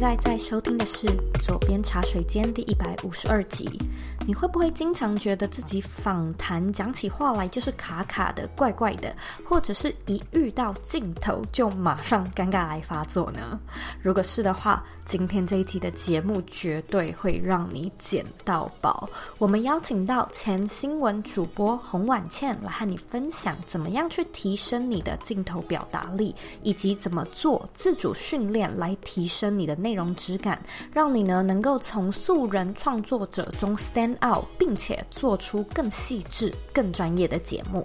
现在在收听的是《左边茶水间》第一百五十二集。你会不会经常觉得自己访谈讲起话来就是卡卡的、怪怪的，或者是一遇到镜头就马上尴尬癌发作呢？如果是的话，今天这一集的节目绝对会让你捡到宝。我们邀请到前新闻主播洪婉倩来和你分享，怎么样去提升你的镜头表达力，以及怎么做自主训练来提升你的内容质感，让你呢能够从素人创作者中 stand out，并且做出更细致、更专业的节目。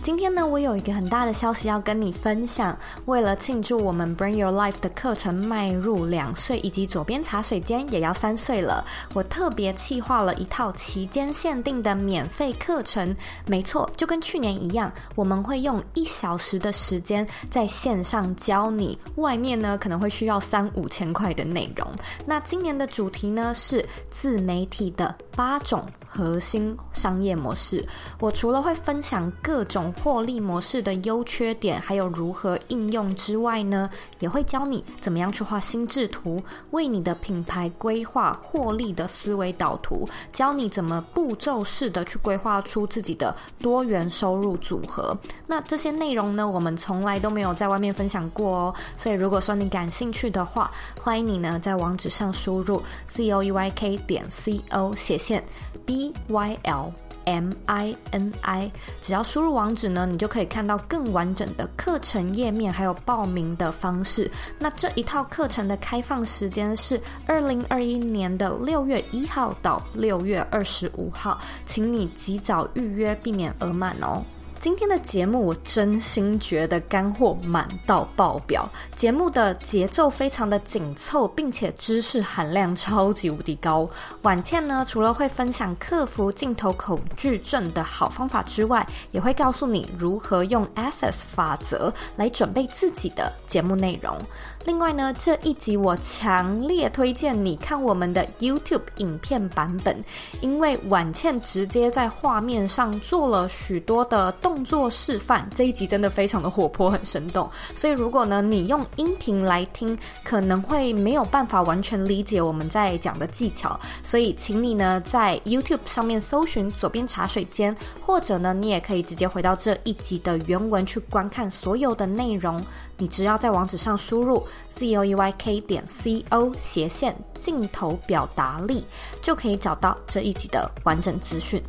今天呢，我有一个很大的消息要跟你分享。为了庆祝我们 Bring Your Life 的课程迈入两岁，以及左边茶水间也要三岁了，我特别企划了一套期间限定的免费课程。没错，就跟去年一样，我们会用一小时的时间在线上教你，外面呢可能会需要三五千块的内容。那今年的主题呢是自媒体的八种核心商业模式。我除了会分享各种种获利模式的优缺点，还有如何应用之外呢，也会教你怎么样去画心智图，为你的品牌规划获利的思维导图，教你怎么步骤式的去规划出自己的多元收入组合。那这些内容呢，我们从来都没有在外面分享过哦。所以如果说你感兴趣的话，欢迎你呢在网址上输入 c o e y k 点 c o 斜线 b y l。M I N I，只要输入网址呢，你就可以看到更完整的课程页面，还有报名的方式。那这一套课程的开放时间是二零二一年的六月一号到六月二十五号，请你及早预约，避免额满哦。今天的节目，我真心觉得干货满到爆表，节目的节奏非常的紧凑，并且知识含量超级无敌高。婉倩呢，除了会分享克服镜头恐惧症的好方法之外，也会告诉你如何用 Access 法则来准备自己的节目内容。另外呢，这一集我强烈推荐你看我们的 YouTube 影片版本，因为婉倩直接在画面上做了许多的动。动作示范，这一集真的非常的活泼，很生动。所以如果呢，你用音频来听，可能会没有办法完全理解我们在讲的技巧。所以请你呢在 YouTube 上面搜寻“左边茶水间”，或者呢，你也可以直接回到这一集的原文去观看所有的内容。你只要在网址上输入 c o e y k 点 c o 斜线镜头表达力，就可以找到这一集的完整资讯。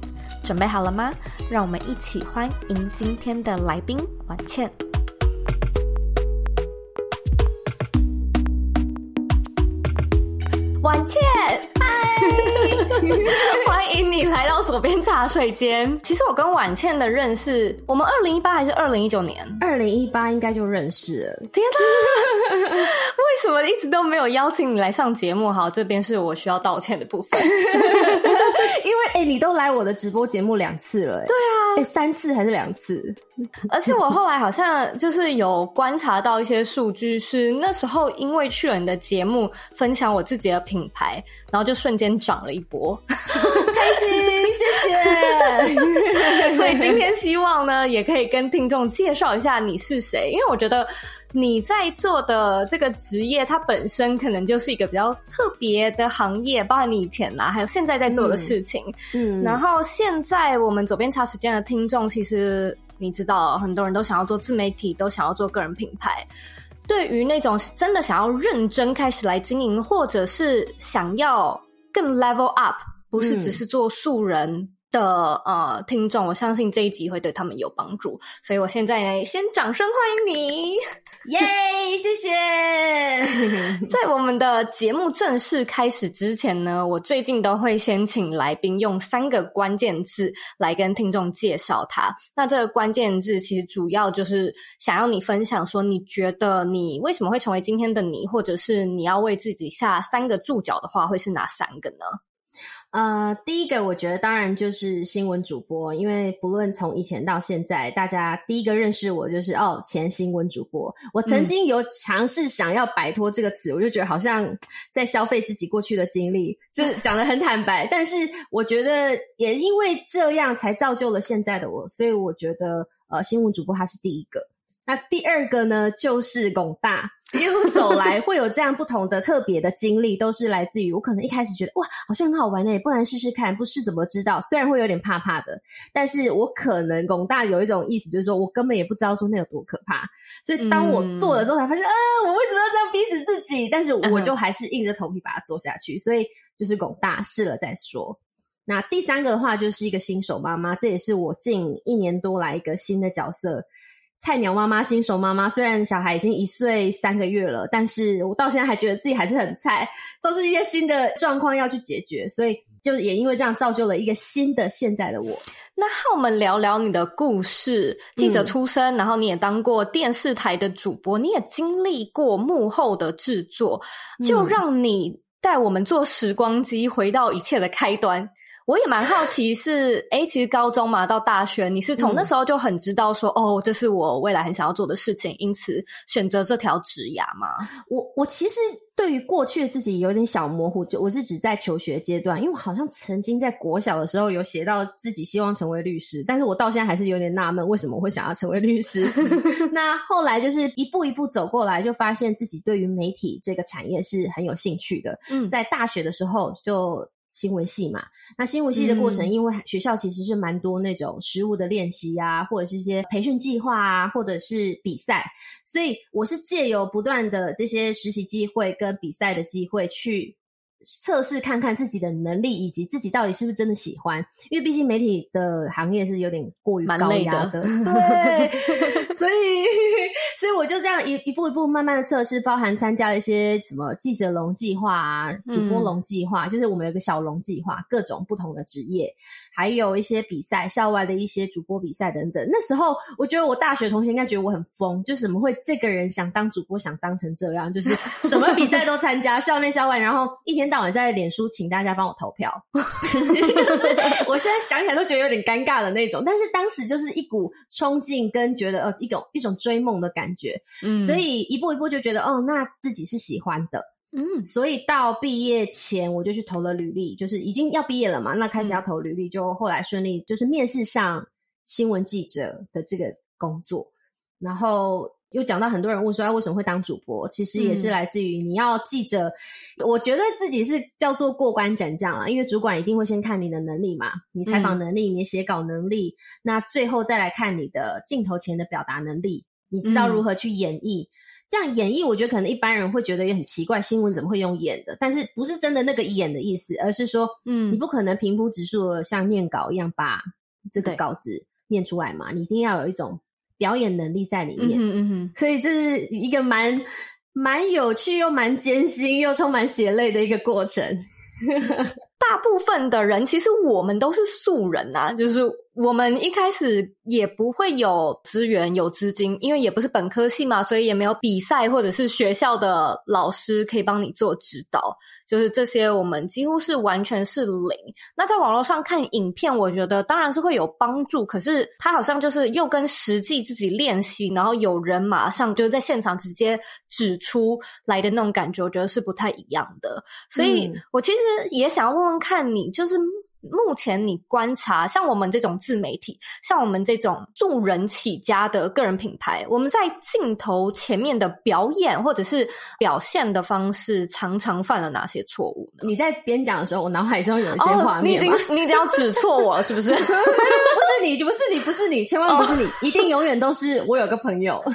准备好了吗？让我们一起欢迎今天的来宾婉倩。婉倩，欢迎你来到左边茶水间。其实我跟婉倩的认识，我们二零一八还是二零一九年？二零一八应该就认识了。天哪，为什么一直都没有邀请你来上节目？好，这边是我需要道歉的部分。因为哎、欸，你都来我的直播节目两次了，哎，对啊，哎、欸，三次还是两次？而且我后来好像就是有观察到一些数据，是那时候因为去了你的节目，分享我自己的品牌，然后就瞬间涨了一波，开心，谢谢。所以今天希望呢，也可以跟听众介绍一下你是谁，因为我觉得。你在做的这个职业，它本身可能就是一个比较特别的行业，包括你以前啊，还有现在在做的事情。嗯，嗯，然后现在我们左边茶水间的听众，其实你知道，很多人都想要做自媒体，都想要做个人品牌。对于那种真的想要认真开始来经营，或者是想要更 level up，不是只是做素人。嗯的呃，听众，我相信这一集会对他们有帮助，所以我现在呢，先掌声欢迎你，耶，谢谢。在我们的节目正式开始之前呢，我最近都会先请来宾用三个关键字来跟听众介绍他。那这个关键字其实主要就是想要你分享说，你觉得你为什么会成为今天的你，或者是你要为自己下三个注脚的话，会是哪三个呢？呃，第一个我觉得当然就是新闻主播，因为不论从以前到现在，大家第一个认识我就是哦，前新闻主播。我曾经有尝试想要摆脱这个词，嗯，我就觉得好像 在消费自己过去的经历，就是讲的很坦白。但是我觉得也因为这样才造就了现在的我，所以我觉得呃，新闻主播他是第一个。那第二个呢，就是拱大，一路走来会有这样不同的特别的经历，都是来自于我可能一开始觉得哇，好像很好玩诶，不然试试看，不试怎么知道？虽然会有点怕怕的，但是我可能拱大有一种意思，就是说我根本也不知道说那有多可怕，所以当我做了之后才发现，嗯、啊，我为什么要这样逼死自己？但是我就还是硬着头皮把它做下去，所以就是拱大试了再说。那第三个的话，就是一个新手妈妈，这也是我近一年多来一个新的角色。菜鸟妈妈、新手妈妈，虽然小孩已经一岁三个月了，但是我到现在还觉得自己还是很菜，都是一些新的状况要去解决，所以就也因为这样造就了一个新的现在的我。那和我们聊聊你的故事，记者出身，嗯、然后你也当过电视台的主播，你也经历过幕后的制作，就让你带我们坐时光机回到一切的开端。我也蛮好奇是，是诶其实高中嘛到大学，你是从那时候就很知道说，嗯、哦，这是我未来很想要做的事情，因此选择这条职涯吗？我我其实对于过去的自己有点小模糊，就我是只在求学阶段，因为我好像曾经在国小的时候有写到自己希望成为律师，但是我到现在还是有点纳闷，为什么会想要成为律师？那后来就是一步一步走过来，就发现自己对于媒体这个产业是很有兴趣的。嗯，在大学的时候就。新闻系嘛，那新闻系的过程，因为学校其实是蛮多那种实务的练习啊，或者是一些培训计划啊，或者是比赛，所以我是借由不断的这些实习机会跟比赛的机会去。测试看看自己的能力，以及自己到底是不是真的喜欢，因为毕竟媒体的行业是有点过于高压的，的。对，所以 所以我就这样一一步一步慢慢的测试，包含参加了一些什么记者龙计划啊、主播龙计划，嗯、就是我们有一个小龙计划，各种不同的职业，还有一些比赛，校外的一些主播比赛等等。那时候我觉得我大学同学应该觉得我很疯，就是怎么会这个人想当主播想当成这样，就是什么比赛都参加，校内校外，然后一天。到晚在脸书请大家帮我投票，就是我现在想起来都觉得有点尴尬的那种，但是当时就是一股冲劲跟觉得呃一种一种追梦的感觉，嗯，所以一步一步就觉得哦，那自己是喜欢的，嗯，所以到毕业前我就去投了履历，就是已经要毕业了嘛，那开始要投履历，就后来顺利就是面试上新闻记者的这个工作，然后。又讲到很多人问说，哎，为什么会当主播？其实也是来自于你要记着，嗯、我觉得自己是叫做过关斩将啦，因为主管一定会先看你的能力嘛，你采访能力，嗯、你写稿能力，那最后再来看你的镜头前的表达能力，你知道如何去演绎。嗯、这样演绎，我觉得可能一般人会觉得也很奇怪，新闻怎么会用演的？但是不是真的那个演的意思，而是说，嗯，你不可能平铺直述的像念稿一样把这个稿子念出来嘛，你一定要有一种。表演能力在里面，嗯哼嗯哼，所以这是一个蛮蛮有趣又蛮艰辛又充满血泪的一个过程。大部分的人其实我们都是素人啊，就是。我们一开始也不会有资源、有资金，因为也不是本科系嘛，所以也没有比赛或者是学校的老师可以帮你做指导。就是这些，我们几乎是完全是零。那在网络上看影片，我觉得当然是会有帮助，可是它好像就是又跟实际自己练习，然后有人马上就在现场直接指出来的那种感觉，我觉得是不太一样的。所以我其实也想要问问看你，就是。目前你观察，像我们这种自媒体，像我们这种助人起家的个人品牌，我们在镜头前面的表演或者是表现的方式，常常犯了哪些错误呢？你在边讲的时候，我脑海中有一些画面。哦，你已经你已经要指错我了，是不是？不是你，不是你，不是你，千万不是你，哦，一定永远都是我有个朋友。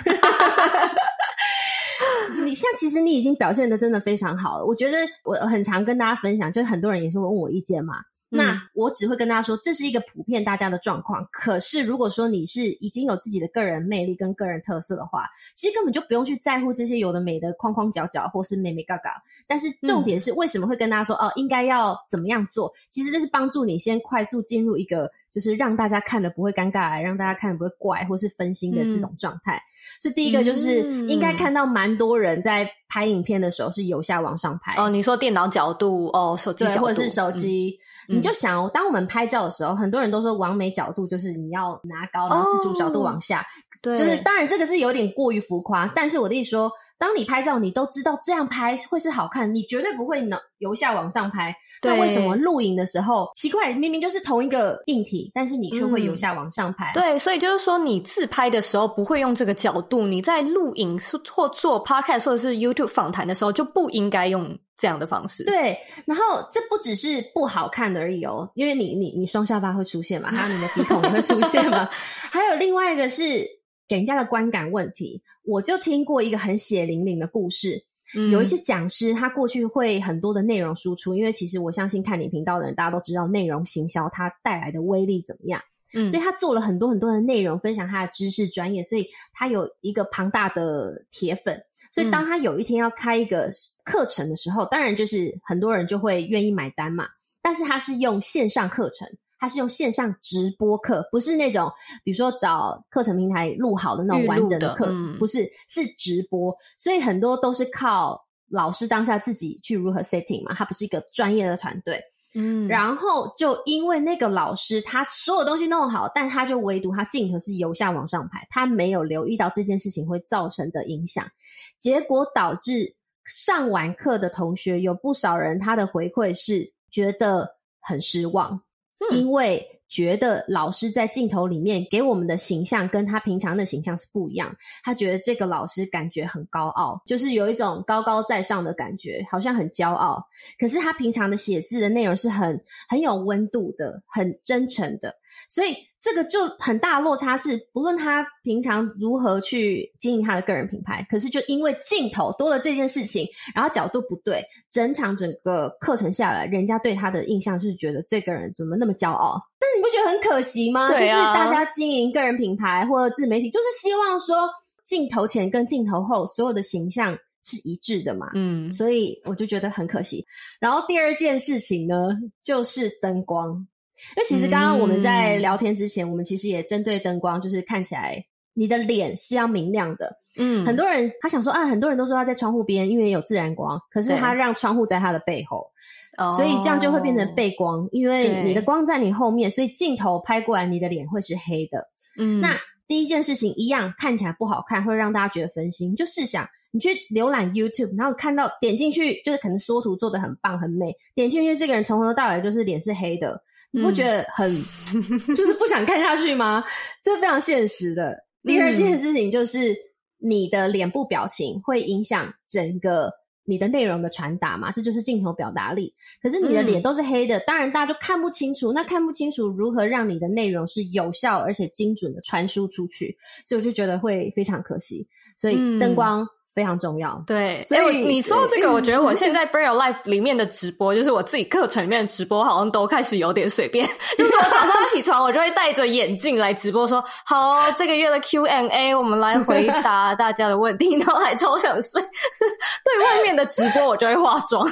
你像其实你已经表现的真的非常好了，我觉得我很常跟大家分享，就是很多人也是会问我意见嘛。那我只会跟大家说，这是一个普遍大家的状况。可是如果说你是已经有自己的个人魅力跟个人特色的话，其实根本就不用去在乎这些有的没的框框角角或是美眉嘎嘎。但是重点是为什么会跟大家说哦，应该要怎么样做？其实这是帮助你先快速进入一个就是让大家看了不会尴尬，让大家看了不会怪或是分心的这种状态。所以第一个就是应该看到蛮多人在拍影片的时候是由下往上拍。哦，你说电脑角度哦，手机角度或者是手机。嗯你就想，当我们拍照的时候，很多人都说完美角度就是你要拿高，然后四十五角度往下。对，就是当然这个是有点过于浮夸，但是我的意思说，当你拍照，你都知道这样拍会是好看，你绝对不会脑由下往上拍。那为什么录影的时候奇怪？明明就是同一个硬体，但是你却会由下往上拍？嗯、对，所以就是说，你自拍的时候不会用这个角度，你在录影或做 podcast 或者是 YouTube 访谈的时候就不应该用这样的方式。对，然后这不只是不好看的而已哦，因为你你你双下巴会出现嘛，还有你的鼻孔也会出现嘛，还有另外一个是给人家的观感问题。我就听过一个很血淋淋的故事。有一些讲师，他过去会很多的内容输出，因为其实我相信看你频道的人，大家都知道内容行销它带来的威力怎么样。嗯，所以他做了很多很多的内容，分享他的知识专业，所以他有一个庞大的铁粉。所以当他有一天要开一个课程的时候，当然就是很多人就会愿意买单嘛。但是他是用线上课程。他是用线上直播课，不是那种比如说找课程平台录好的那种完整的课程，不是，是直播，所以很多都是靠老师当下自己去如何 setting 嘛，他不是一个专业的团队，嗯，然后就因为那个老师他所有东西弄好，但他就唯独他镜头是由下往上拍，他没有留意到这件事情会造成的影响，结果导致上完课的同学有不少人他的回馈是觉得很失望。因为觉得老师在镜头里面给我们的形象跟他平常的形象是不一样，他觉得这个老师感觉很高傲，就是有一种高高在上的感觉，好像很骄傲。可是他平常的写字的内容是很很有温度的，很真诚的。所以这个就很大的落差是，不论他平常如何去经营他的个人品牌，可是就因为镜头多了这件事情，然后角度不对，整场整个课程下来，人家对他的印象是觉得这个人怎么那么骄傲？但你不觉得很可惜吗？啊。就是大家经营个人品牌或者自媒体，就是希望说镜头前跟镜头后所有的形象是一致的嘛。嗯，所以我就觉得很可惜。然后第二件事情呢，就是灯光。因为其实刚刚我们在聊天之前，嗯、我们其实也针对灯光，就是看起来你的脸是要明亮的。嗯，很多人他想说啊，很多人都说他在窗户边，因为有自然光，可是他让窗户在他的背后，所以这样就会变成背光，因为你的光在你后面，所以镜头拍过来，你的脸会是黑的。嗯，那第一件事情一样看起来不好看，会让大家觉得分心。就试想你去浏览 YouTube，然后看到点进去，就是可能缩图做的很棒很美，点进去这个人从头到尾就是脸是黑的。你不觉得很就是不想看下去吗？这是非常现实的。第二件事情就是你的脸部表情会影响整个你的内容的传达嘛，这就是镜头表达力。可是你的脸都是黑的，当然大家就看不清楚。那看不清楚，如何让你的内容是有效而且精准的传输出去？所以我就觉得会非常可惜。所以灯光。非常重要，对，所以、欸、你说这个，我觉得我现在 Braille Life 里面的直播，就是我自己课程里面的直播，好像都开始有点随便。就是我早上起床，我就会戴着眼镜来直播说，说好，这个月的 Q&A，我们来回答大家的问题，然后还超想睡。对外面的直播，我就会化妆，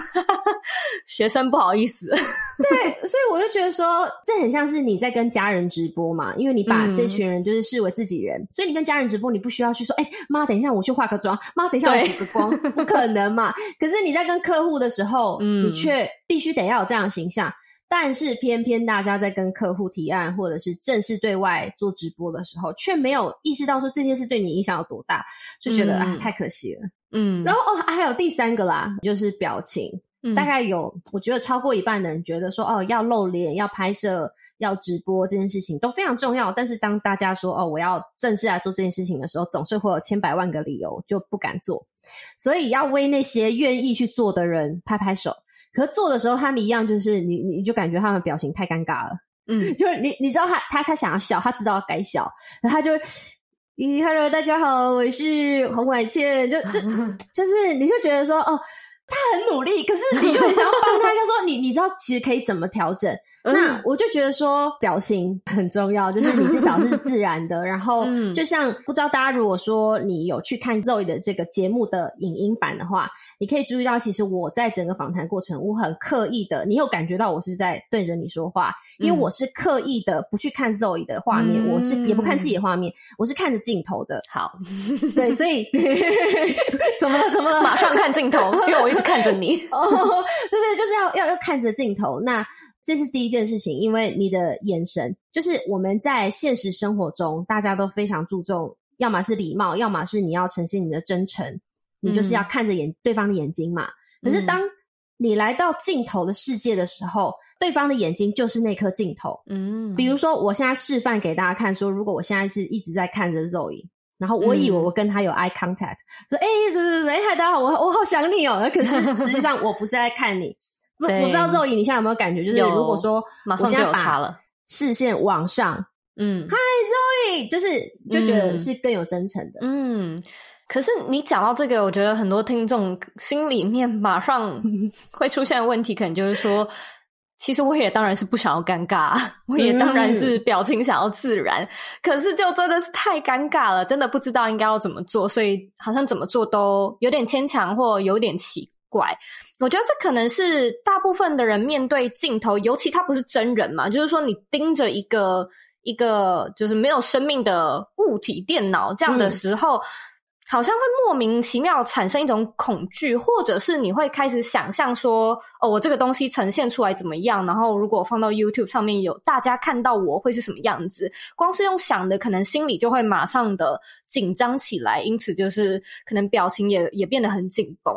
学生不好意思。对，所以我就觉得说，这很像是你在跟家人直播嘛，因为你把这群人就是视为自己人，嗯、所以你跟家人直播，你不需要去说，哎、欸，妈，等一下我去化个妆，妈。等一下，我补个光，不可能嘛？可是你在跟客户的时候，嗯，你却必须得要有这样的形象。但是偏偏大家在跟客户提案或者是正式对外做直播的时候，却没有意识到说这件事对你影响有多大，就觉得、嗯、啊，太可惜了。嗯，然后哦，还有第三个啦，就是表情。嗯、大概有，我觉得超过一半的人觉得说，哦，要露脸、要拍摄、要直播这件事情都非常重要。但是当大家说，哦，我要正式来做这件事情的时候，总是会有千百万个理由就不敢做。所以要为那些愿意去做的人拍拍手。可做的时候，他们一样就是你，你就感觉他们表情太尴尬了。嗯，就是你，你知道他，他他想要笑，他知道要该笑，然后他就，咦，Hello，大家好，我是洪婉倩，就就 就是，你就觉得说，哦。他很努力，可是你就很想要帮他。他说你：“你 你知道其实可以怎么调整？”那我就觉得说表情很重要，就是你至少是自然的。然后 就像不知道大家如果说你有去看 Zoe 的这个节目的影音版的话，你可以注意到，其实我在整个访谈过程，我很刻意的，你有感觉到我是在对着你说话，因为我是刻意的不去看 Zoe 的画面，我是也不看自己的画面，我是看着镜头的。好，对，所以 怎么了？怎么了？马上看镜头，因为我一直。看着你 哦，对对，就是要要要看着镜头。那这是第一件事情，因为你的眼神，就是我们在现实生活中，大家都非常注重，要么是礼貌，要么是你要呈现你的真诚，你就是要看着眼对方的眼睛嘛。可是当你来到镜头的世界的时候，对方的眼睛就是那颗镜头。嗯，比如说，我现在示范给大家看，说如果我现在是一直在看着 Zoe，然后我以为我跟他有 eye contact，、嗯、说哎，对对对，嗨，大家好，我我好想你哦。可是实际上我不是在看你。我知道 Zoe，你现在有没有感觉？就是如果说我现在把视线往上，嗯，嗨，Zoe，就是就觉得是更有真诚的，嗯。嗯可是你讲到这个，我觉得很多听众心里面马上会出现的问题，可能就是说，其实我也当然是不想要尴尬，我也当然是表情想要自然，嗯、可是就真的是太尴尬了，真的不知道应该要怎么做，所以好像怎么做都有点牵强或有点奇怪。我觉得这可能是大部分的人面对镜头，尤其他不是真人嘛，就是说你盯着一个一个就是没有生命的物体电脑这样的时候。嗯好像会莫名其妙产生一种恐惧，或者是你会开始想象说，哦，我这个东西呈现出来怎么样？然后如果放到 YouTube 上面有大家看到我会是什么样子？光是用想的，可能心里就会马上的紧张起来，因此就是可能表情也也变得很紧绷。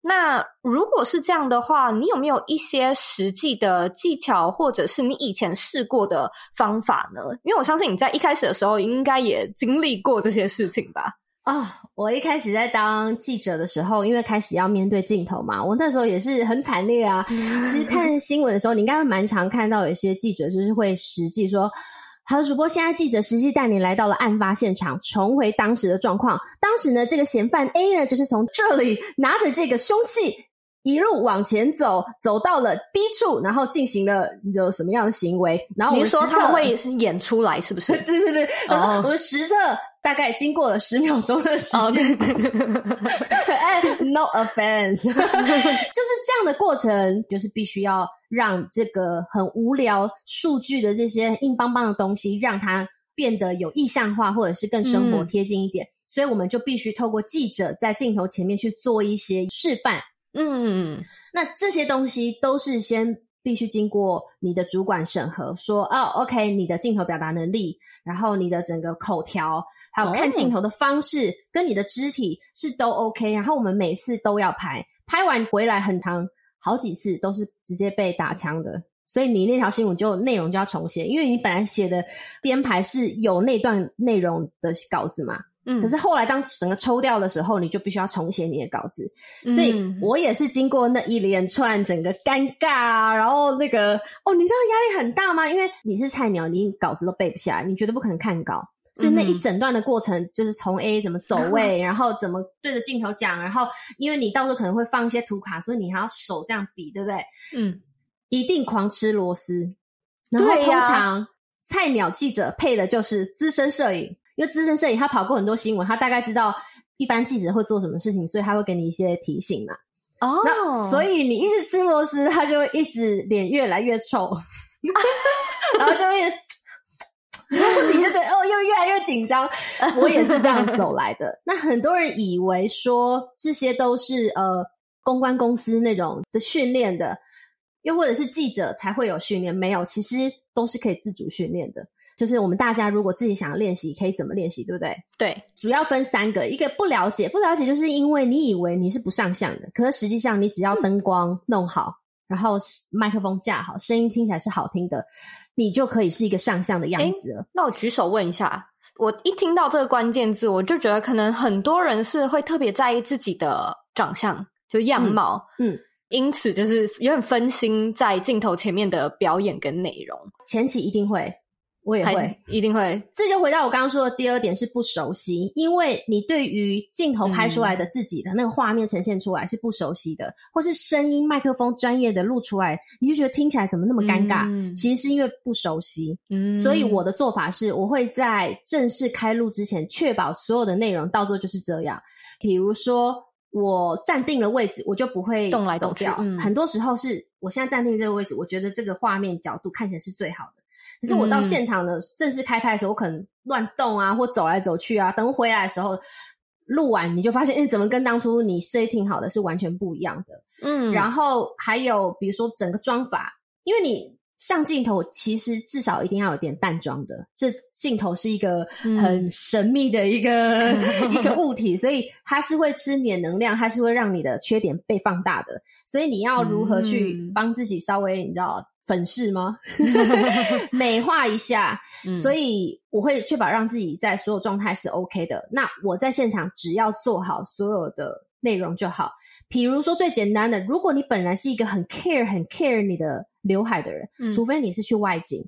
那如果是这样的话，你有没有一些实际的技巧，或者是你以前试过的方法呢？因为我相信你在一开始的时候应该也经历过这些事情吧。啊、哦，我一开始在当记者的时候，因为开始要面对镜头嘛，我那时候也是很惨烈啊。其实看新闻的时候，你应该会蛮常看到有一些记者就是会实际说：“好的，主播，现在记者实际带你来到了案发现场，重回当时的状况。当时呢，这个嫌犯 A 呢，就是从这里拿着这个凶器。”一路往前走，走到了 B 处，然后进行了有什么样的行为？然后我们实测，你说他们会演出来，是不是？对对对。然后我们实测大概经过了十秒钟的时间。哎，No offense，就是这样的过程，就是必须要让这个很无聊数据的这些硬邦邦的东西，让它变得有意象化，或者是更生活贴近一点。嗯、所以我们就必须透过记者在镜头前面去做一些示范。嗯，那这些东西都是先必须经过你的主管审核，说哦，OK，你的镜头表达能力，然后你的整个口条，还有看镜头的方式，跟你的肢体是都 OK，然后我们每次都要拍，拍完回来很长，好几次都是直接被打枪的，所以你那条新闻就内容就要重写，因为你本来写的编排是有那段内容的稿子嘛。嗯，可是后来当整个抽掉的时候，你就必须要重写你的稿子，嗯、所以我也是经过那一连串整个尴尬，然后那个哦，你知道压力很大吗？因为你是菜鸟，你稿子都背不下来，你绝对不可能看稿，所以那一整段的过程就是从 A 怎么走 位，嗯、然后怎么对着镜头讲，然后因为你到时候可能会放一些图卡，所以你还要手这样比，对不对？嗯，一定狂吃螺丝，然后通常菜鸟记者配的就是资深摄影。因为资深摄影，他跑过很多新闻，他大概知道一般记者会做什么事情，所以他会给你一些提醒嘛。哦，那所以你一直吃螺丝，他就会一直脸越来越臭，然后就会，你就觉得哦，又越来越紧张。我也是这样走来的。那很多人以为说这些都是呃公关公司那种的训练的，又或者是记者才会有训练，没有，其实都是可以自主训练的。就是我们大家如果自己想要练习，可以怎么练习，对不对？对，主要分三个，一个不了解，不了解就是因为你以为你是不上相的，可是实际上你只要灯光弄好，嗯、然后麦克风架好，声音听起来是好听的，你就可以是一个上相的样子了。那我举手问一下，我一听到这个关键字，我就觉得可能很多人是会特别在意自己的长相，就样貌，嗯，嗯，因此就是有点分心在镜头前面的表演跟内容，前期一定会。我也会，一定会。这就回到我刚刚说的第二点，是不熟悉。因为你对于镜头拍出来的自己的那个画面呈现出来是不熟悉的，嗯、或是声音麦克风专业的录出来，你就觉得听起来怎么那么尴尬？嗯、其实是因为不熟悉。嗯，所以我的做法是，我会在正式开录之前，确保所有的内容到时候就是这样。比如说，我站定了位置，我就不会动来走去。嗯、很多时候是我现在站定这个位置，我觉得这个画面角度看起来是最好的。可是我到现场的正式开拍的时候，嗯、我可能乱动啊，或走来走去啊。等回来的时候，录完你就发现，哎，怎么跟当初你 setting 好的是完全不一样的？嗯。然后还有比如说整个妆法，因为你上镜头其实至少一定要有点淡妆的，这镜头是一个很神秘的一个、嗯、一个物体，所以它是会吃你的能量，它是会让你的缺点被放大的。所以你要如何去帮自己稍微你知道粉饰吗？美化一下。所以我会确保让自己在所有状态是 OK 的。那我在现场只要做好所有的内容就好。比如说最简单的，如果你本来是一个很 care 很 care 你的。刘海的人，嗯、除非你是去外景，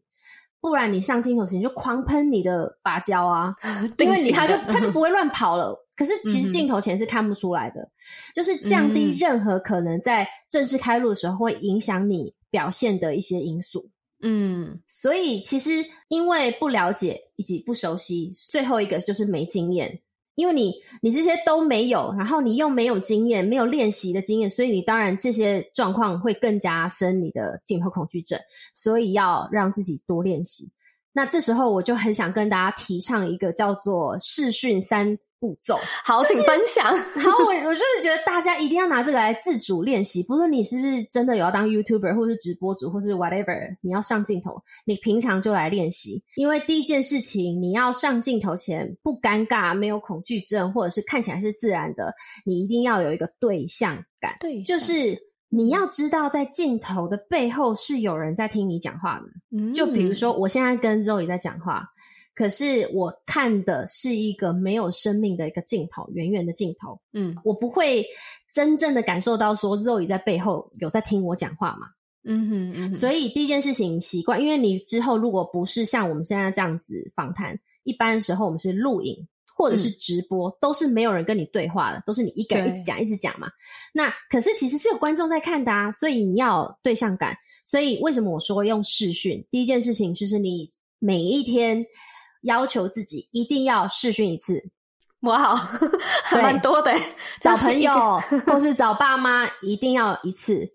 不然你上镜头时你就狂喷你的发胶啊，因为你他就他就不会乱跑了。可是其实镜头前是看不出来的，嗯、就是降低任何可能在正式开录的时候会影响你表现的一些因素。嗯，所以其实因为不了解以及不熟悉，最后一个就是没经验。因为你你这些都没有，然后你又没有经验，没有练习的经验，所以你当然这些状况会更加深你的镜头恐惧症，所以要让自己多练习。那这时候我就很想跟大家提倡一个叫做视讯三步骤，好，请分享。好，我我就是觉得大家一定要拿这个来自主练习，不论你是不是真的有要当 YouTuber，或是直播主，或是 whatever，你要上镜头，你平常就来练习。因为第一件事情，你要上镜头前不尴尬，没有恐惧症，或者是看起来是自然的，你一定要有一个对象感，对，就是你要知道在镜头的背后是有人在听你讲话的。嗯，就比如说我现在跟 Zoe 在讲话。可是我看的是一个没有生命的一个镜头，远远的镜头。嗯，我不会真正的感受到说 Zoe 在背后有在听我讲话嘛。嗯哼，嗯哼。所以第一件事情习惯，因为你之后如果不是像我们现在这样子访谈，一般的时候我们是录影或者是直播，嗯、都是没有人跟你对话的，都是你一个人一直讲一直讲嘛。那可是其实是有观众在看的啊，所以你要有对象感。所以为什么我说用视讯？第一件事情就是你每一天。要求自己一定要试训一次，哇，还蛮多的。找朋友 或是找爸妈，一定要一次，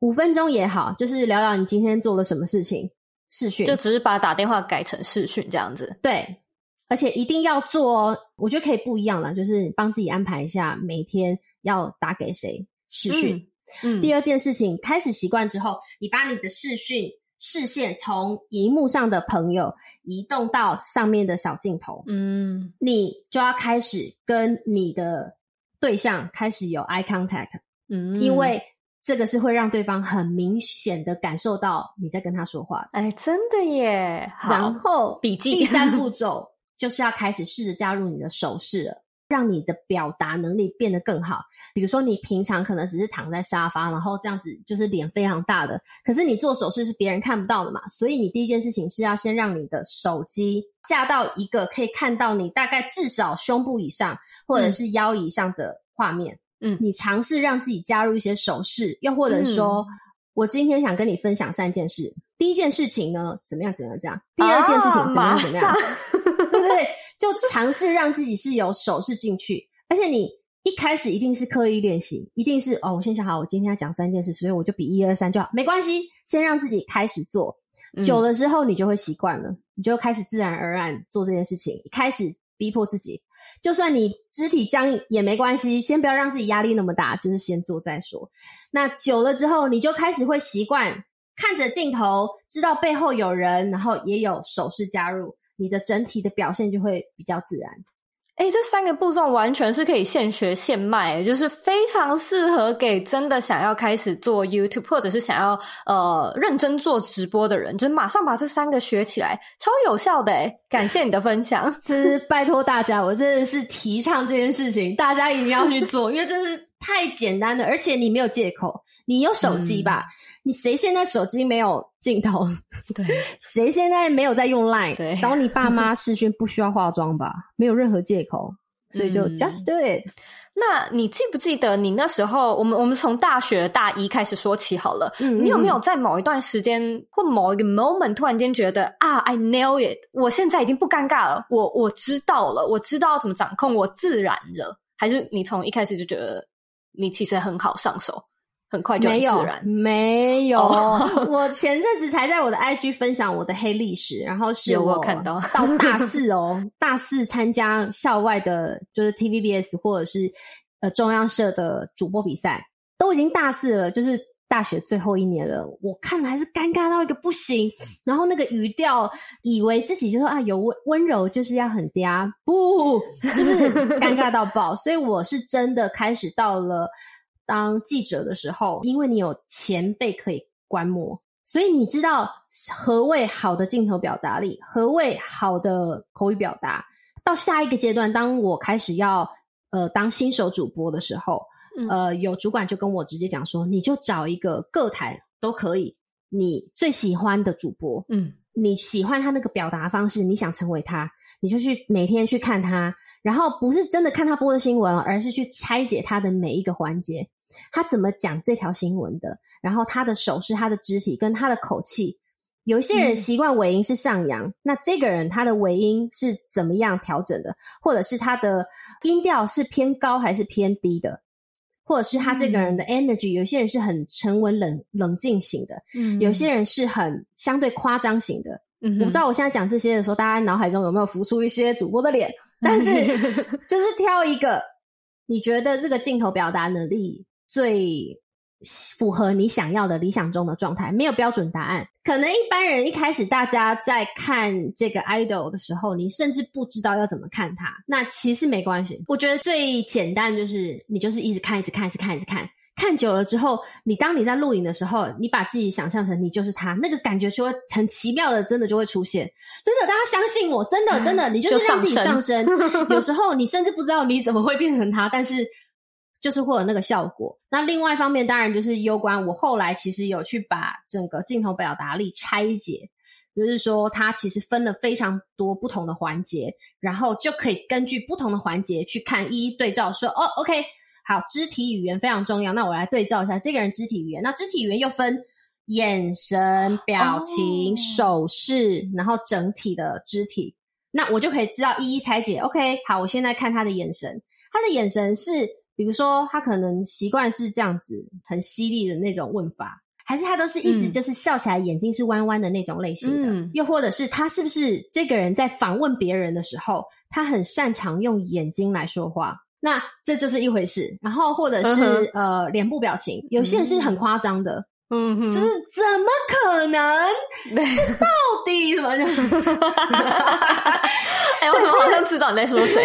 五分钟也好，就是聊聊你今天做了什么事情。视讯就只是把打电话改成视讯这样子。对，而且一定要做哦。我觉得可以不一样了，就是帮自己安排一下每天要打给谁视讯。嗯，第二件事情，开始习惯之后，你把你的视讯。视线从荧幕上的朋友移动到上面的小镜头，嗯，你就要开始跟你的对象开始有 eye contact，嗯，因为这个是会让对方很明显的感受到你在跟他说话。哎，真的耶！然后笔记第三步骤就是要开始试着加入你的手势了。让你的表达能力变得更好。比如说，你平常可能只是躺在沙发，然后这样子就是脸非常大的，可是你做手势是别人看不到的嘛。所以你第一件事情是要先让你的手机架到一个可以看到你大概至少胸部以上或者是腰以上的画面。嗯，你尝试让自己加入一些手势，又或者说，嗯、我今天想跟你分享三件事。第一件事情呢，怎么样？怎么样？这样。第二件事情怎么样？怎么样？就尝试让自己是有手势进去，而且你一开始一定是刻意练习，一定是哦，我先想好，我今天要讲三件事，所以我就比一二三就好，没关系，先让自己开始做，久了之后你就会习惯了，嗯、你就开始自然而然做这件事情，开始逼迫自己，就算你肢体僵硬也没关系，先不要让自己压力那么大，就是先做再说。那久了之后，你就开始会习惯看着镜头，知道背后有人，然后也有手势加入。你的整体的表现就会比较自然。哎、欸，这三个步骤完全是可以现学现卖，就是非常适合给真的想要开始做 YouTube 或者是想要呃认真做直播的人，就是马上把这三个学起来，超有效的。哎，感谢你的分享，其实拜托大家，我真的是提倡这件事情，大家一定要去做，因为真是太简单了，而且你没有借口，你有手机吧？嗯你谁现在手机没有镜头？对，谁现在没有在用 Line？对，找你爸妈 视讯不需要化妆吧？没有任何借口，所以就 just do it。嗯，那你记不记得你那时候？我们我们从大学大一开始说起好了。嗯，你有没有在某一段时间或某一个 moment 突然间觉得啊，I know it，我现在已经不尴尬了，我我知道了，我知道怎么掌控，我自然了？还是你从一开始就觉得你其实很好上手？很快就很自然，没有，没有。Oh. 我前阵子才在我的 IG 分享我的黑历史，然后是我看到到大四哦，大四参加校外的，就是 TVBS 或者是呃中央社的主播比赛，都已经大四了，就是大学最后一年了，我看了还是尴尬到一个不行。然后那个语调，以为自己就说啊，有温温柔就是要很嗲，不，就是尴尬到爆。所以我是真的开始到了当记者的时候，因为你有前辈可以观摩，所以你知道何谓好的镜头表达力，何谓好的口语表达。到下一个阶段，当我开始要呃当新手主播的时候，嗯、呃，有主管就跟我直接讲说，你就找一个各台都可以，你最喜欢的主播，嗯，你喜欢他那个表达方式，你想成为他，你就去每天去看他，然后不是真的看他播的新闻，而是去拆解他的每一个环节，他怎么讲这条新闻的，然后他的手势、他的肢体跟他的口气。有一些人习惯尾音是上扬，嗯，那这个人他的尾音是怎么样调整的？或者是他的音调是偏高还是偏低的？或者是他这个人的 energy，嗯，有些人是很沉稳冷冷静型的，嗯，有些人是很相对夸张型的。嗯，我不知道我现在讲这些的时候，大家脑海中有没有浮出一些主播的脸？但是就是挑一个你觉得这个镜头表达能力最符合你想要的理想中的状态，没有标准答案。可能一般人一开始大家在看这个 idol 的时候，你甚至不知道要怎么看他。那其实没关系，我觉得最简单就是你就是一直看，一直看，一直看，一直看。看久了之后，你当你在录影的时候，你把自己想象成你就是他，那个感觉就会很奇妙的，真的就会出现。真的，大家相信我，真的，真的，你就是让自己上升。有 时候你甚至不知道你怎么会变成他，但是。就是会有那个效果。那另外一方面，当然就是攸关我后来其实有去把整个镜头表达力拆解，就是说它其实分了非常多不同的环节，然后就可以根据不同的环节去看，一一对照说，说哦，OK，好，肢体语言非常重要。那我来对照一下这个人肢体语言。那肢体语言又分眼神、表情、oh. 手势，然后整体的肢体。那我就可以知道一一拆解。OK，好，我现在看他的眼神，他的眼神是。比如说，他可能习惯是这样子很犀利的那种问法，还是他都是一直就是笑起来眼睛是弯弯的那种类型的？嗯，又或者是他是不是这个人在访问别人的时候，他很擅长用眼睛来说话？那这就是一回事。然后或者是、嗯、呃脸部表情，有些人是很夸张的，嗯哼，就是怎么可能？这到底什么？哎，我怎么好像知道你在说谁？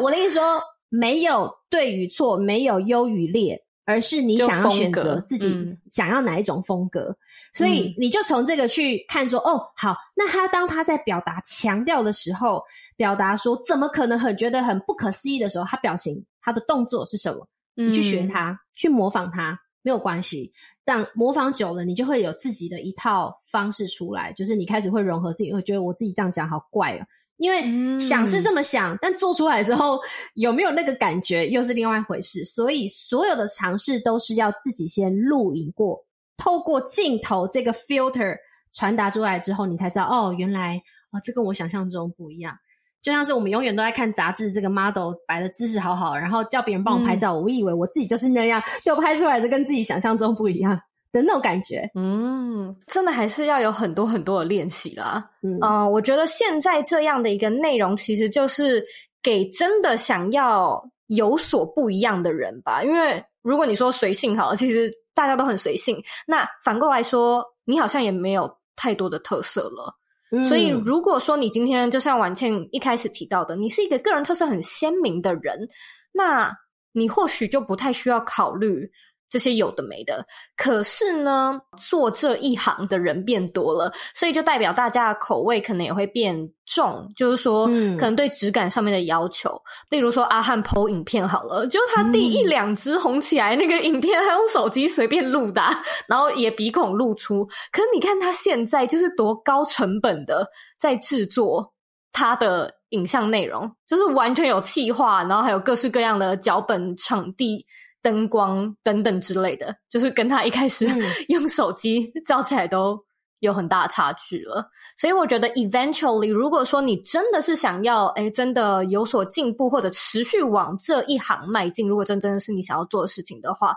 我的意思说。没有对与错，没有优与劣，而是你想要选择自己想要哪一种风格，嗯、所以你就从这个去看说，哦，好，那他当他在表达强调的时候，表达说怎么可能很觉得很不可思议的时候，他表情他的动作是什么？你去学他，嗯、去模仿他没有关系，但模仿久了，你就会有自己的一套方式出来，就是你开始会融合自己，会觉得我自己这样讲好怪啊。因为想是这么想，嗯，但做出来之后有没有那个感觉，又是另外一回事。所以所有的尝试都是要自己先录影过，透过镜头这个 filter 传达出来之后，你才知道哦，原来哦，这跟我想象中不一样。就像是我们永远都在看杂志，这个 model 摆的姿势好好，然后叫别人帮我拍照，嗯，我以为我自己就是那样，就拍出来的跟自己想象中不一样。的那种感觉，嗯，真的还是要有很多很多的练习啦。嗯、呃，我觉得现在这样的一个内容，其实就是给真的想要有所不一样的人吧。因为如果你说随性好了，其实大家都很随性。那反过来说，你好像也没有太多的特色了。嗯、所以如果说你今天就像婉倩一开始提到的，你是一个个人特色很鲜明的人，那你或许就不太需要考虑。这些有的没的，可是呢，做这一行的人变多了，所以就代表大家的口味可能也会变重，就是说，嗯、可能对质感上面的要求，例如说阿汉 PO 影片好了，就他第一两支红起来那个影片，他用手机随便录的，然后也鼻孔露出，可是你看他现在就是多高成本的在制作他的影像内容，就是完全有气化，然后还有各式各样的脚本、场地。灯光等等之类的，就是跟他一开始 用手机照起来都有很大差距了。所以我觉得，eventually，如果说你真的是想要，诶，真的有所进步，或者持续往这一行迈进，如果真真的是你想要做的事情的话。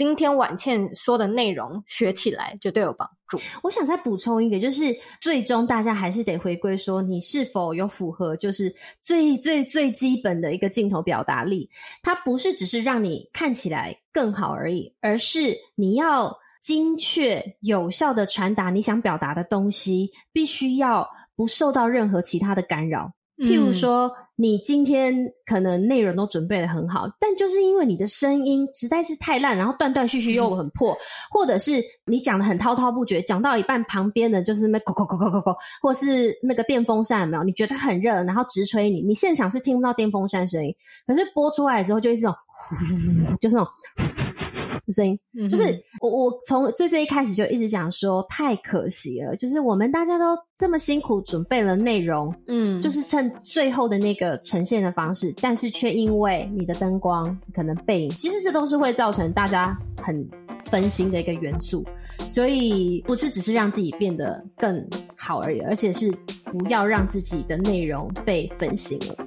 今天婉倩说的内容学起来绝对有帮助。我想再补充一个，就是最终大家还是得回归说，你是否有符合就是最最最基本的一个镜头表达力。它不是只是让你看起来更好而已，而是你要精确有效的传达你想表达的东西，必须要不受到任何其他的干扰。譬如说，你今天可能内容都准备得很好，但就是因为你的声音实在是太烂，然后断断续续又很破，或者是你讲得很滔滔不绝，讲到一半旁边的就是那咕咕咕咕咕咕，或是那个电风扇有没有？你觉得很热，然后直吹你，你现场是听不到电风扇声音，可是播出来的时候就是这种，就是那种。声音就是我，我从最最一开始就一直讲说，太可惜了。就是我们大家都这么辛苦准备了内容，嗯，就是趁最后的那个呈现的方式，但是却因为你的灯光可能背影，其实这都是会造成大家很分心的一个元素。所以不是只是让自己变得更好而已，而且是不要让自己的内容被分心了。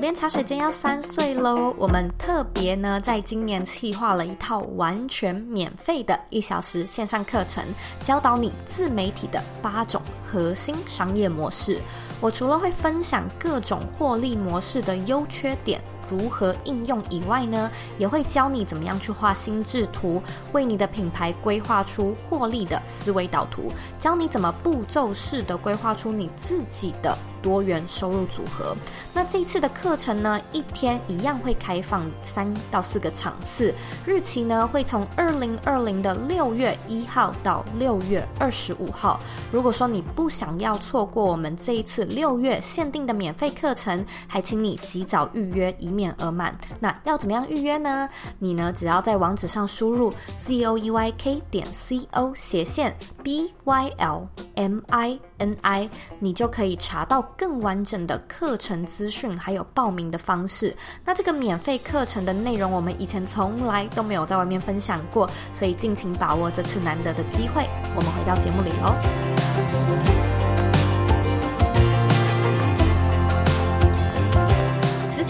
连茶水间要三岁喽！我们特别呢，在今年企划了一套完全免费的一小时线上课程，教导你自媒体的八种核心商业模式。我除了会分享各种获利模式的优缺点，如何应用以外呢，也会教你怎么样去画心智图，为你的品牌规划出获利的思维导图，教你怎么步骤式的规划出你自己的多元收入组合。那这一次的课程呢，一天一样会开放三到四个场次，日期呢会从二零二零的六月一号到六月二十五号。如果说你不想要错过我们这一次六月限定的免费课程，还请你及早预约，以免面额满，那要怎么样预约呢？你呢，只要在网址上输入 z o e y k 点 c o 斜线 b y l m i n i，你就可以查到更完整的课程资讯，还有报名的方式。那这个免费课程的内容，我们以前从来都没有在外面分享过，所以尽情把握这次难得的机会。我们回到节目里哦。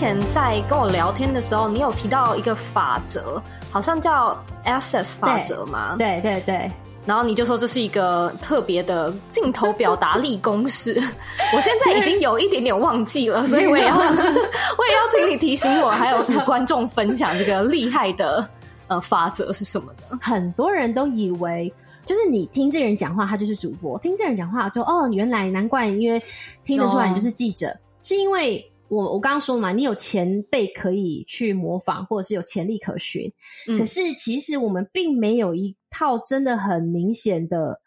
前在跟我聊天的时候，你有提到一个法则，好像叫 Access 法则吗？对对对。然后你就说这是一个特别的镜头表达力公式。我现在已经有一点点忘记了，所以我也要 我也要请你提醒我，还有与观众分享这个厉害的呃法则是什么呢？很多人都以为就是你听这个人讲话，他就是主播；听这个人讲话，就哦，原来难怪，因为听得出来你就是记者，哦、是因为。我我刚刚说了嘛，你有前辈可以去模仿，或者是有潜力可循。嗯、可是其实我们并没有一套真的很明显的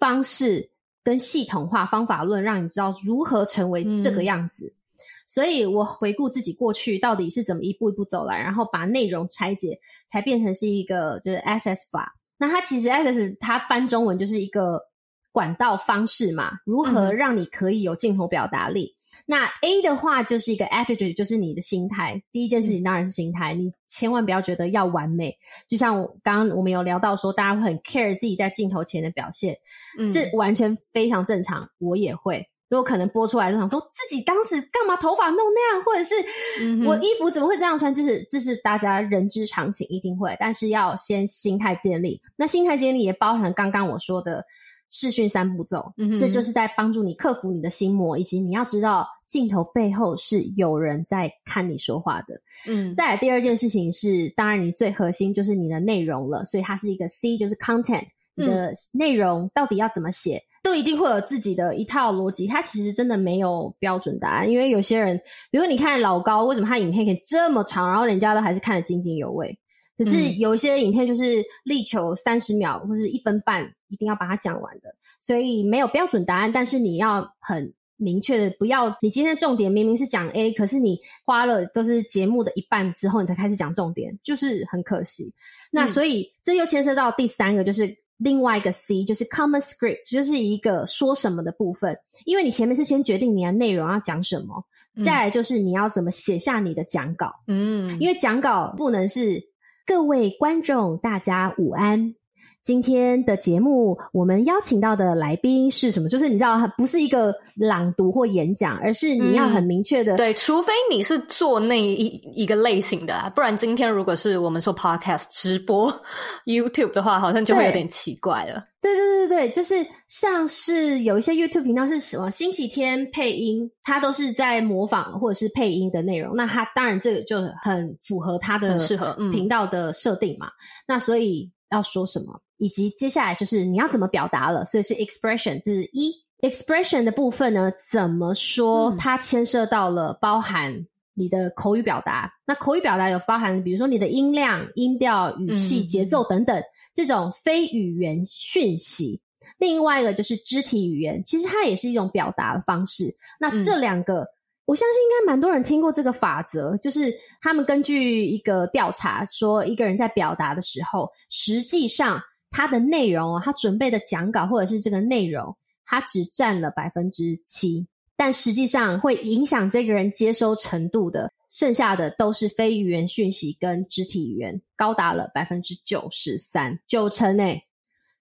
方式跟系统化方法论，让你知道如何成为这个样子。嗯、所以我回顾自己过去到底是怎么一步一步走来，然后把内容拆解，才变成是一个就是 SS 法。那它其实 SS 它翻中文就是一个管道方式嘛，如何让你可以有镜头表达力。嗯那 A 的话就是一个 attitude，就是你的心态。第一件事情当然是心态，你千万不要觉得要完美。就像我刚刚我们有聊到说，大家会很 care 自己在镜头前的表现，嗯，这完全非常正常。我也会，如果可能播出来就想说自己当时干嘛头发弄那样，或者是我衣服怎么会这样穿，就是这是大家人之常情，一定会。但是要先心态建立，那心态建立也包含刚刚我说的。视讯三步骤，嗯、这就是在帮助你克服你的心魔，以及你要知道镜头背后是有人在看你说话的。嗯，再来第二件事情是，当然你最核心就是你的内容了，所以它是一个 C，就是 content。你的内容到底要怎么写，嗯、都一定会有自己的一套逻辑。它其实真的没有标准答案，因为有些人，比如你看老高，为什么他影片可以这么长，然后人家都还是看得津津有味。可是有一些影片就是力求三十秒或是一分半，一定要把它讲完的，所以没有标准答案。但是你要很明确的，不要你今天的重点明明是讲 A，可是你花了都是节目的一半之后，你才开始讲重点，就是很可惜。那所以这又牵涉到第三个，就是另外一个 C，就是 Common Script，就是一个说什么的部分。因为你前面是先决定你的内容要讲什么，再来就是你要怎么写下你的讲稿。嗯，因为讲稿不能是。各位观众，大家午安。今天的节目，我们邀请到的来宾是什么？就是你知道，不是一个朗读或演讲，而是你要很明确的、嗯。对，除非你是做那一一个类型的、啊，不然今天如果是我们说 podcast 直播 YouTube 的话，好像就会有点奇怪了。对对对对对，就是像是有一些 YouTube 频道是什么星期天配音，它都是在模仿或者是配音的内容。那它当然这个就很符合它的适合频道的设定嘛。那所以要说什么？以及接下来就是你要怎么表达了，所以是 expression，这是一 expression 的部分呢？怎么说？它牵涉到了包含你的口语表达。那口语表达有包含，比如说你的音量、音调、语气、节奏等等这种非语言讯息。另外一个就是肢体语言，其实它也是一种表达的方式。那这两个。我相信应该蛮多人听过这个法则，就是他们根据一个调查说，一个人在表达的时候，实际上他的内容哦，他准备的讲稿或者是这个内容，它只占了百分之七，但实际上会影响这个人接收程度的，剩下的都是非语言讯息跟肢体语言，高达了百分之九十三，九成诶。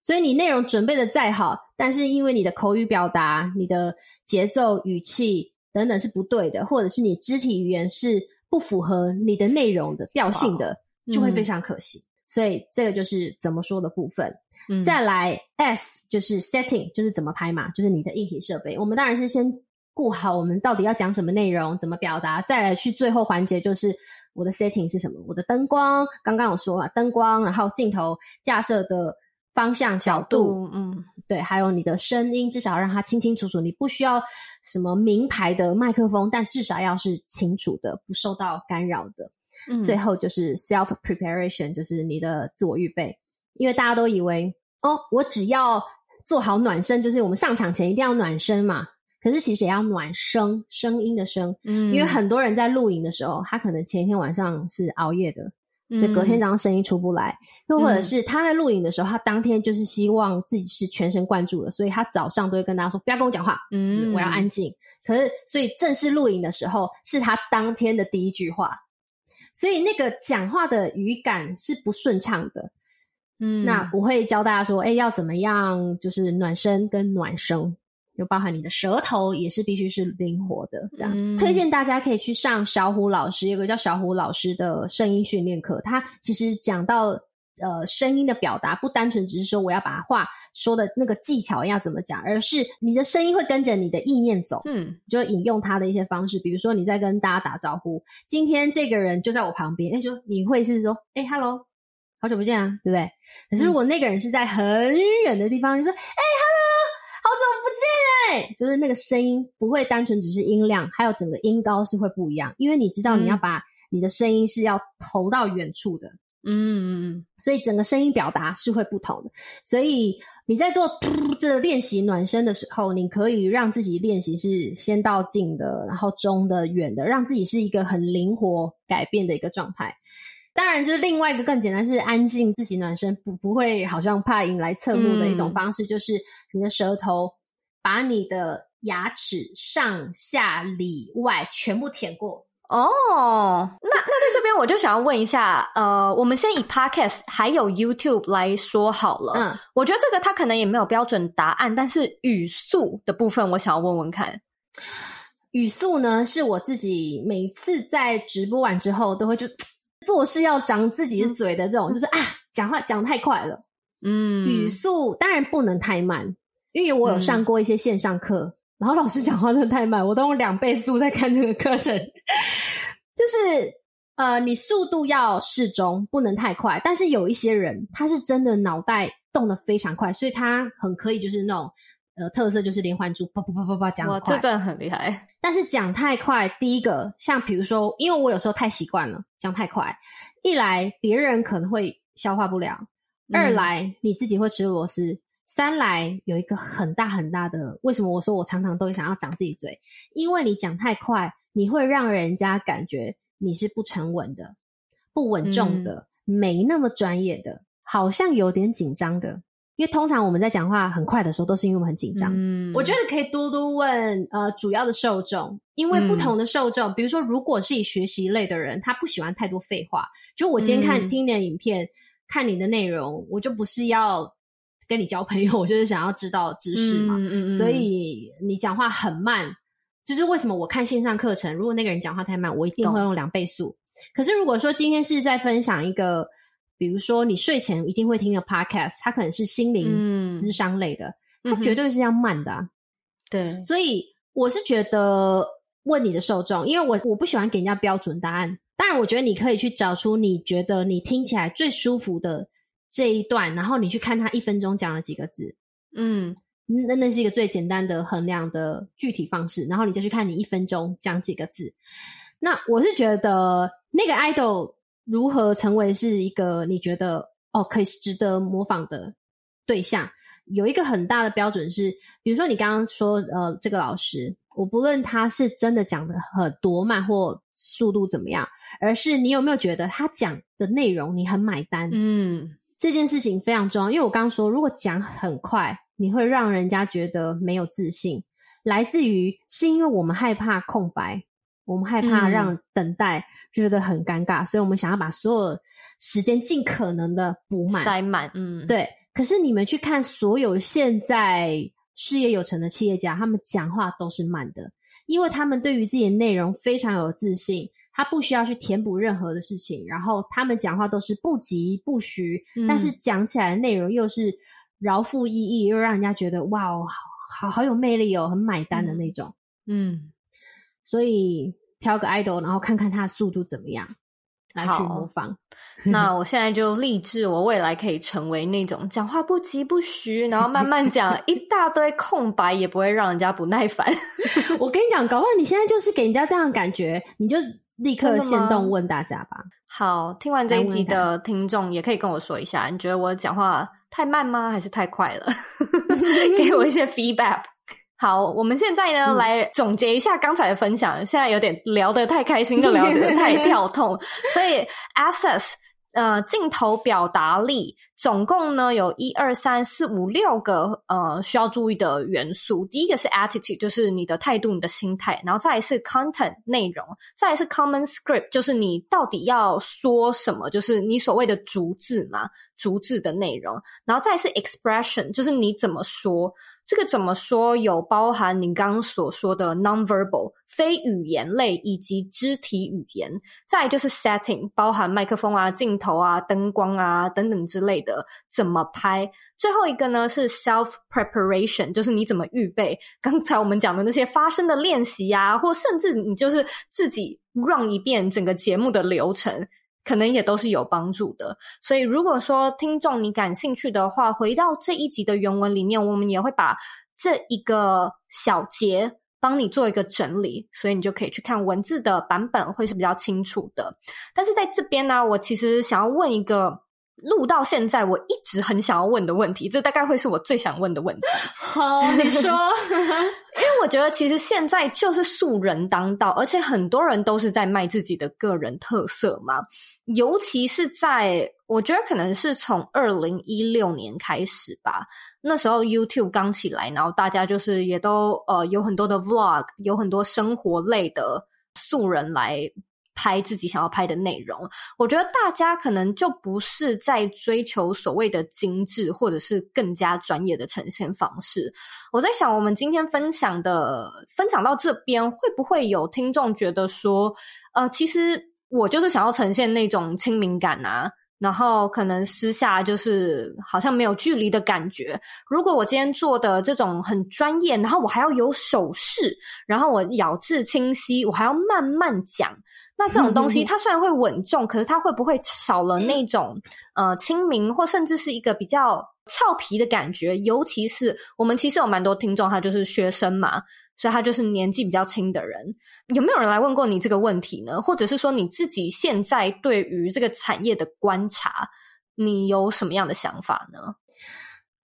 所以你内容准备的再好，但是因为你的口语表达、你的节奏、语气。等等是不对的，或者是你肢体语言是不符合你的内容的调性的，就会非常可惜。嗯、所以这个就是怎么说的部分。嗯、再来 S 就是 setting，就是怎么拍嘛，就是你的硬体设备。我们当然是先顾好我们到底要讲什么内容，怎么表达，再来去最后环节就是我的 setting 是什么，我的灯光，刚刚有说了灯光，然后镜头架设的。方向角度，嗯，对，还有你的声音，至少要让它清清楚楚。你不需要什么名牌的麦克风，但至少要是清楚的，不受到干扰的。嗯，最后就是 self preparation，就是你的自我预备。因为大家都以为，哦，我只要做好暖身，就是我们上场前一定要暖身嘛。可是其实也要暖声，声音的声。嗯，因为很多人在录影的时候，他可能前一天晚上是熬夜的。所以隔天早上声音出不来，又、嗯、或者是他在录影的时候，他当天就是希望自己是全神贯注的，所以他早上都会跟大家说：“不要跟我讲话，嗯，我要安静。”可是，所以正式录影的时候是他当天的第一句话，所以那个讲话的语感是不顺畅的。嗯，那我会教大家说：“哎，要怎么样？就是暖身跟暖声。”就包含你的舌头也是必须是灵活的，这样、嗯、推荐大家可以去上小虎老师，有个叫小虎老师的声音训练课。他其实讲到呃声音的表达，不单纯只是说我要把话说的那个技巧要怎么讲，而是你的声音会跟着你的意念走。嗯，就引用他的一些方式，比如说你在跟大家打招呼，今天这个人就在我旁边，那就你会是说，哎，hello，好久不见啊，对不对？可是如果那个人是在很远的地方，你说，哎，hello。好久不见哎，就是那个声音不会单纯只是音量，还有整个音高是会不一样，因为你知道你要把你的声音是要投到远处的，嗯，所以整个声音表达是会不同的。所以你在做这个练习暖身的时候，你可以让自己练习是先到近的，然后中的、远的，让自己是一个很灵活改变的一个状态。当然，就是另外一个更简单，是安静自己暖身，不不会好像怕引来侧目的一种方式，嗯、就是你的舌头把你的牙齿上下里外全部舔过。哦，那那在这边我就想要问一下，呃，我们先以 Podcast 还有 YouTube 来说好了。嗯，我觉得这个它可能也没有标准答案，但是语速的部分，我想要问问看。语速呢，是我自己每次在直播完之后都会就。做事要长自己的嘴的这种，嗯、就是啊，讲话讲太快了，嗯，语速当然不能太慢，因为我有上过一些线上课，嗯、然后老师讲话真的太慢，我都用两倍速在看这个课程。就是呃，你速度要适中，不能太快。但是有一些人，他是真的脑袋动得非常快，所以他很可以就是那种。呃，特色就是连环珠，叭叭叭叭叭讲很快，哇，这真的很厉害。但是讲太快，第一个，像比如说，因为我有时候太习惯了讲太快，一来别人可能会消化不了，嗯、二来你自己会吃螺丝，三来有一个很大很大的，为什么我说我常常都会想要长自己嘴？因为你讲太快，你会让人家感觉你是不沉稳的、不稳重的、嗯、没那么专业的，好像有点紧张的。因为通常我们在讲话很快的时候，都是因为我们很紧张。嗯，我觉得可以多多问呃主要的受众，因为不同的受众，嗯、比如说如果是以学习类的人，他不喜欢太多废话。就我今天看、嗯、听你的影片，看你的内容，我就不是要跟你交朋友，我就是想要知道知识嘛。嗯嗯嗯，所以你讲话很慢，就是为什么我看线上课程，如果那个人讲话太慢，我一定会用两倍速。可是如果说今天是在分享一个，比如说你睡前一定会听的 podcast，它可能是心灵智商类的，嗯、它绝对是要慢的、啊。对，所以我是觉得问你的受众，因为我我不喜欢给人家标准答案。当然，我觉得你可以去找出你觉得你听起来最舒服的这一段，然后你去看他一分钟讲了几个字。嗯，那那是一个最简单的衡量的具体方式。然后你再去看你一分钟讲几个字。那我是觉得那个 idol 如何成为是一个你觉得哦可以值得模仿的对象，有一个很大的标准是，比如说你刚刚说呃这个老师，我不论他是真的讲的很多慢或速度怎么样，而是你有没有觉得他讲的内容你很买单？嗯，这件事情非常重要，因为我刚刚说如果讲很快，你会让人家觉得没有自信，来自于是因为我们害怕空白。我们害怕让等待就觉得很尴尬，嗯，所以我们想要把所有时间尽可能的补满、塞满。嗯，对。可是你们去看所有现在事业有成的企业家，他们讲话都是慢的，因为他们对于自己的内容非常有自信，他不需要去填补任何的事情，然后他们讲话都是不疾不徐，嗯，但是讲起来的内容又是饶富意义，又让人家觉得哇哦，好好好有魅力哦，很买单的那种。嗯。嗯所以挑个 idol，然后看看他的速度怎么样，来去模仿。那 我现在就立志，我未来可以成为那种讲话不急不徐，然后慢慢讲，一大堆空白也不会让人家不耐烦。我跟你讲，搞不好你现在就是给人家这样的感觉，你就立刻行动问大家吧。好，听完这一集的听众也可以跟我说一下，你觉得我讲话太慢吗？还是太快了？给我一些 feedback。好，我们现在呢、嗯、来总结一下刚才的分享。现在有点聊得太开心，又聊得太跳痛，所以 access。呃，镜头表达力总共呢有一二三四五六个呃需要注意的元素。第一个是 attitude，就是你的态度、你的心态，然后再来是 content 内容，再来是 common script，就是你到底要说什么，就是你所谓的逐字嘛，逐字的内容，然后再是 expression，就是你怎么说。这个怎么说有包含你刚刚所说的 nonverbal 非语言类以及肢体语言，再就是 setting 包含麦克风啊、镜头啊、灯光啊等等之类的的怎么拍。最后一个呢是 self preparation，就是你怎么预备刚才我们讲的那些发声的练习啊，或甚至你就是自己 run 一遍整个节目的流程。可能也都是有帮助的，所以如果说听众你感兴趣的话，回到这一集的原文里面，我们也会把这一个小节帮你做一个整理，所以你就可以去看文字的版本，会是比较清楚的。但是在这边呢，我其实想要问一个。录到现在，我一直很想要问的问题，这大概会是我最想问的问题。好，你说，因为我觉得其实现在就是素人当道，而且很多人都是在卖自己的个人特色嘛。尤其是在，我觉得可能是从二零一六年开始吧，那时候 YouTube 刚起来，然后大家就是也都呃有很多的 Vlog，有很多生活类的素人来。拍自己想要拍的内容，我觉得大家可能就不是在追求所谓的精致，或者是更加专业的呈现方式。我在想，我们今天分享的分享到这边，会不会有听众觉得说，呃，其实我就是想要呈现那种亲民感啊。然后可能私下就是好像没有距离的感觉。如果我今天做的这种很专业，然后我还要有手势，然后我咬字清晰，我还要慢慢讲，那这种东西它虽然会稳重，可是它会不会少了那种呃亲民，或甚至是一个比较俏皮的感觉？尤其是我们其实有蛮多听众，他就是学生嘛。所以他就是年纪比较轻的人，有没有人来问过你这个问题呢？或者是说你自己现在对于这个产业的观察，你有什么样的想法呢？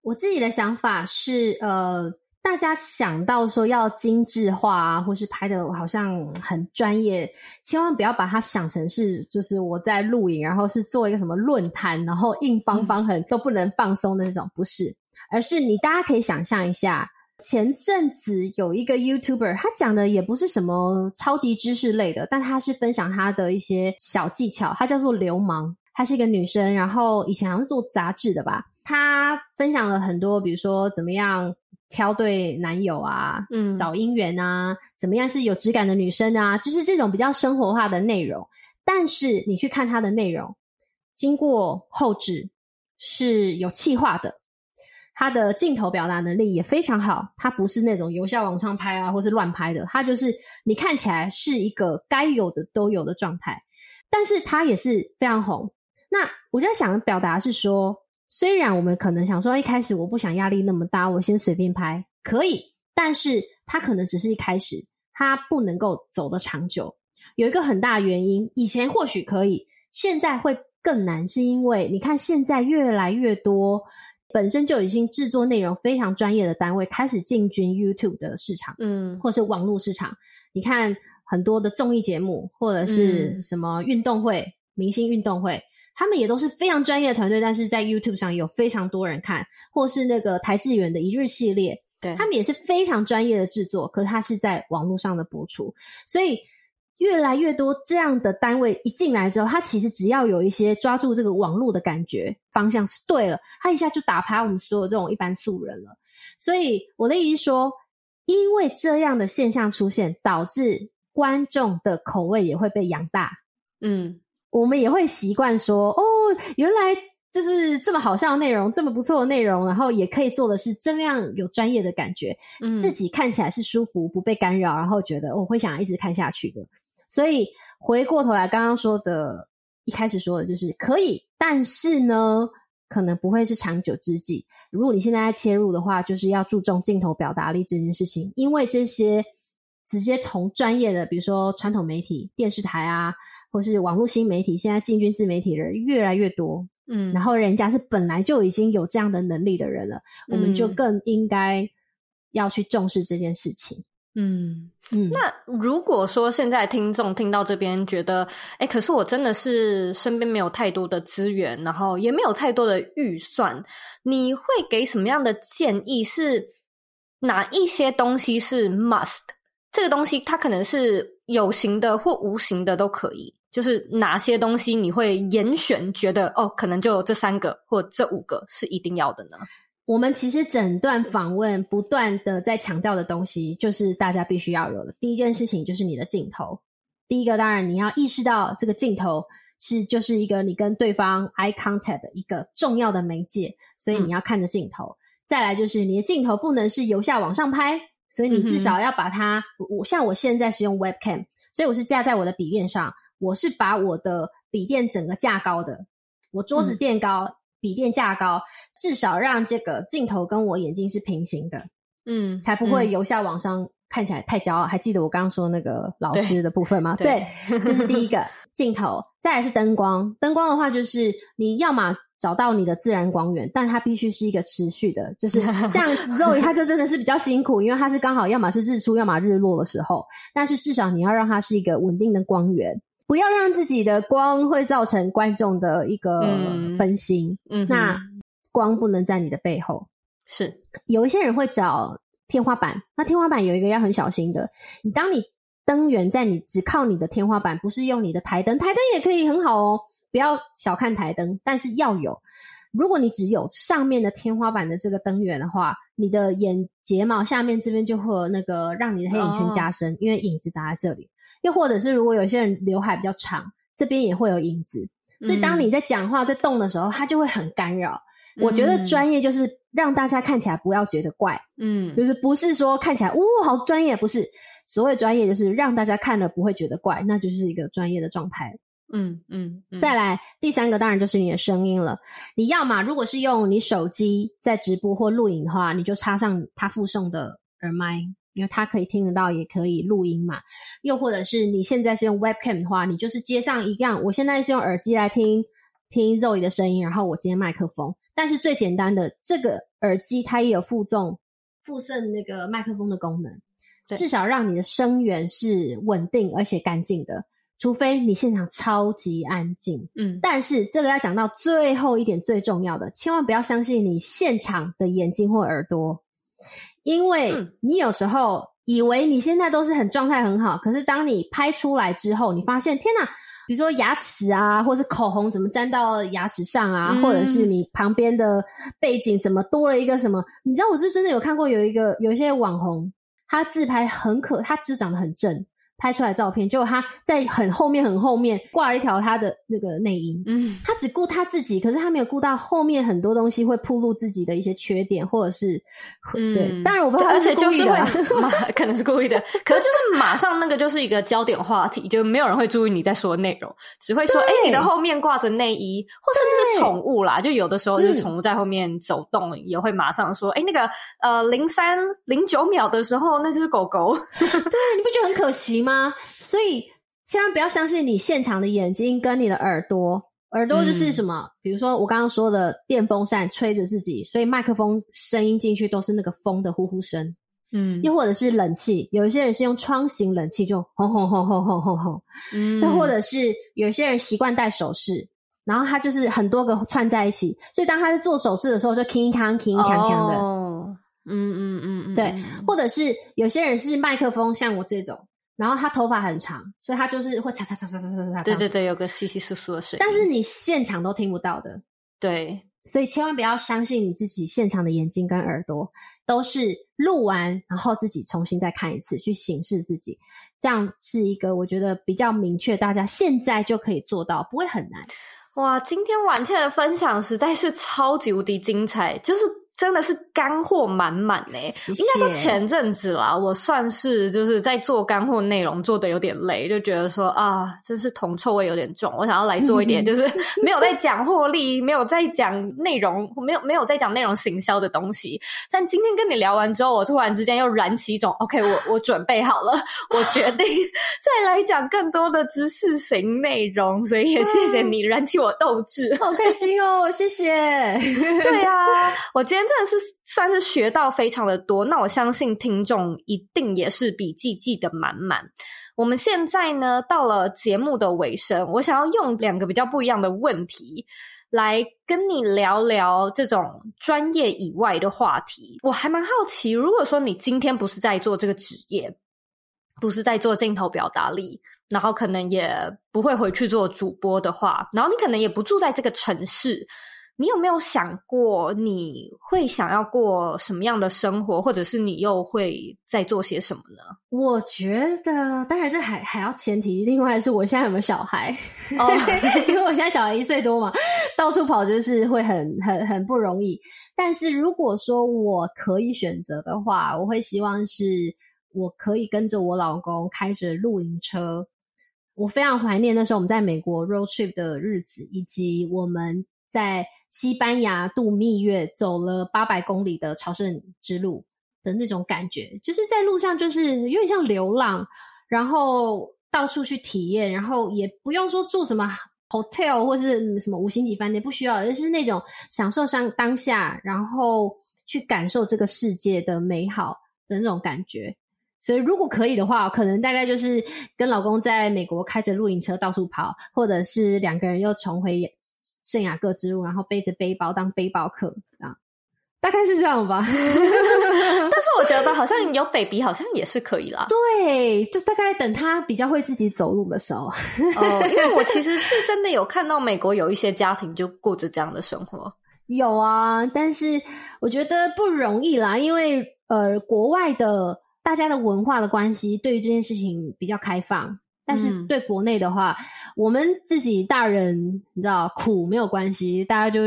我自己的想法是，呃，大家想到说要精致化啊，或是拍的好像很专业，千万不要把它想成是就是我在录影，然后是做一个什么论坛，然后硬邦邦很都不能放松的这种，不是，而是你大家可以想象一下。前阵子有一个 YouTuber，他讲的也不是什么超级知识类的，但他是分享他的一些小技巧。他叫做流氓，她是一个女生，然后以前好像是做杂志的吧。她分享了很多，比如说怎么样挑对男友啊，嗯，找姻缘啊，怎么样是有质感的女生啊，就是这种比较生活化的内容。但是你去看她的内容，经过后置是有气化的。他的镜头表达能力也非常好，他不是那种由下往上拍啊，或是乱拍的，他就是你看起来是一个该有的都有的状态，但是他也是非常红。那我就想表达是说，虽然我们可能想说一开始我不想压力那么大，我先随便拍可以，但是他可能只是一开始，他不能够走得长久。有一个很大的原因，以前或许可以，现在会更难，是因为你看现在越来越多。本身就已经制作内容非常专业的单位开始进军 YouTube 的市场，嗯，或是网络市场。你看很多的综艺节目，或者是什么运动会、嗯、明星运动会，他们也都是非常专业的团队，但是在 YouTube 上有非常多人看，或是那个台志远的一日系列，对，他们也是非常专业的制作，可是他是在网络上的播出，所以。越来越多这样的单位一进来之后，他其实只要有一些抓住这个网络的感觉方向是对了，他一下就打趴我们所有这种一般素人了。所以我的意思是说，因为这样的现象出现，导致观众的口味也会被养大。嗯，我们也会习惯说，哦，原来就是这么好笑的内容，这么不错的内容，然后也可以做的是这样有专业的感觉，嗯，自己看起来是舒服，不被干扰，然后觉得我会想要一直看下去的。所以回过头来，刚刚说的，一开始说的就是可以，但是呢，可能不会是长久之计。如果你现在在切入的话，就是要注重镜头表达力这件事情，因为这些直接从专业的，比如说传统媒体、电视台啊，或是网络新媒体，现在进军自媒体的人越来越多，嗯，然后人家是本来就已经有这样的能力的人了，嗯，我们就更应该要去重视这件事情。嗯嗯，那如果说现在听众听到这边觉得，哎，可是我真的是身边没有太多的资源，然后也没有太多的预算，你会给什么样的建议？是哪一些东西是 must？这个东西它可能是有形的或无形的都可以，就是哪些东西你会严选，觉得哦，可能就这三个或这五个是一定要的呢？我们其实整段访问不断的在强调的东西，就是大家必须要有的。第一件事情就是你的镜头。第一个，当然你要意识到这个镜头是就是一个你跟对方 eye contact 的一个重要的媒介，所以你要看着镜头。嗯。再来就是你的镜头不能是由下往上拍，所以你至少要把它，我像我现在是用 webcam，所以我是架在我的笔电上，我是把我的笔电整个架高的，我桌子垫高。嗯笔电架高，至少让这个镜头跟我眼睛是平行的，嗯，才不会由下往上看起来太骄傲。嗯、还记得我刚刚说那个老师的部分吗？对，对这是第一个镜头。再来是灯光，灯光的话就是你要么找到你的自然光源，但它必须是一个持续的，就是 像 Zoe，它就真的是比较辛苦，因为它是刚好要么是日出，要么日落的时候。但是至少你要让它是一个稳定的光源。不要让自己的光会造成观众的一个分心。嗯，那光不能在你的背后。是，有一些人会找天花板，那天花板有一个要很小心的。你当你灯源在你只靠你的天花板，不是用你的台灯，台灯也可以很好哦，不要小看台灯，但是要有。如果你只有上面的天花板的这个灯源的话，你的眼睫毛下面这边就会有那个让你的黑眼圈加深，哦、因为影子打在这里。又或者是如果有些人刘海比较长，这边也会有影子，所以当你在讲话在动的时候，它就会很干扰。嗯、我觉得专业就是让大家看起来不要觉得怪，嗯，就是不是说看起来哇、哦、好专业，不是所谓专业就是让大家看了不会觉得怪，那就是一个专业的状态。嗯嗯，嗯，再来第三个当然就是你的声音了。你要嘛，如果是用你手机在直播或录影的话，你就插上它附送的耳麦，因为它可以听得到，也可以录音嘛。又或者是你现在是用 webcam 的话，你就是接上一样。我现在是用耳机来听听 Zoe 的声音，然后我接麦克风。但是最简单的这个耳机，它也有附送附送那个麦克风的功能，至少让你的声源是稳定而且干净的。除非你现场超级安静，嗯，但是这个要讲到最后一点最重要的，千万不要相信你现场的眼睛或耳朵，因为你有时候以为你现在都是很状态很好，可是当你拍出来之后，你发现天哪！比如说牙齿啊，或是口红怎么粘到牙齿上啊，嗯、或者是你旁边的背景怎么多了一个什么？你知道，我是真的有看过有一个有一些网红，他自拍很可，他只长得很正。拍出来照片，结果他在很后面很后面挂了一条他的那个内衣，嗯，他只顾他自己，可是他没有顾到后面很多东西会暴露自己的一些缺点，或者是，嗯，对，当然我不知道他是故意的，而且就是会 可能是故意的，可是就是马上那个就是一个焦点话题，就没有人会注意你在说的内容，只会说，哎，你的后面挂着内衣，或甚至是宠物啦，就有的时候就是宠物在后面走动，嗯、也会马上说，哎，那个呃零三零九秒的时候，那就是狗狗，对，你不觉得很可惜吗？所以千万不要相信你现场的眼睛跟你的耳朵，耳朵就是什么？嗯、比如说我刚刚说的电风扇吹着自己，所以麦克风声音进去都是那个风的呼呼声。嗯，又或者是冷气，有一些人是用窗型冷气，就轰轰轰轰轰轰轰。嗯，又或者是有些人习惯戴首饰，然后他就是很多个串在一起，所以当他在做首饰的时候就铿锵铿锵锵的。哦，嗯嗯嗯嗯，对，或者是有些人是麦克风，像我这种。然后他头发很长，所以他就是会嚓嚓嚓嚓嚓嚓嚓。对对对，有个稀稀疏疏的声音。但是你现场都听不到的。对，所以千万不要相信你自己现场的眼睛跟耳朵，都是录完然后自己重新再看一次，去审视自己。这样是一个我觉得比较明确，大家现在就可以做到，不会很难。哇，今天婉倩的分享实在是超级无敌精彩，就是。真的是干货满满呢，应该说前阵子啦，我算是就是在做干货内容做的有点累，就觉得说啊，真是铜臭味有点重。我想要来做一点，就是没有在讲获利，没有在讲内容，没有没有在讲内容行销的东西。但今天跟你聊完之后，我突然之间又燃起一种，OK，我 我准备好了，我决定再来讲更多的知识型内容。所以也谢谢你燃起我斗志，好开心哦，谢谢。对啊，我今天。真的是算是学到非常的多，那我相信听众一定也是笔记记得满满。我们现在呢，到了节目的尾声，我想要用两个比较不一样的问题来跟你聊聊这种专业以外的话题。我还蛮好奇，如果说你今天不是在做这个职业，不是在做镜头表达力，然后可能也不会回去做主播的话，然后你可能也不住在这个城市。你有没有想过你会想要过什么样的生活，或者是你又会在做些什么呢？我觉得，当然这还还要前提，另外是我现在有没有小孩？哦，因为我现在小孩一岁多嘛，到处跑就是会很很很不容易。但是如果说我可以选择的话，我会希望是我可以跟着我老公开着露营车。我非常怀念那时候我们在美国 road trip 的日子，以及我们。在西班牙度蜜月，走了八百公里的朝圣之路的那种感觉，就是在路上就是有点像流浪，然后到处去体验，然后也不用说住什么 hotel 或是什么五星级饭店，不需要，而是那种享受上当下，然后去感受这个世界的美好的那种感觉。所以，如果可以的话，可能大概就是跟老公在美国开着露营车到处跑，或者是两个人又重回圣雅各之路，然后背着背包当背包客啊，大概是这样吧。但是我觉得好像有 baby 好像也是可以啦。对，就大概等他比较会自己走路的时候。哦，因为我其 实是真的有看到美国有一些家庭就过着这样的生活。有啊，但是我觉得不容易啦，因为呃，国外的。大家的文化的关系，对于这件事情比较开放，但是对国内的话，嗯、我们自己大人，你知道苦没有关系，大家就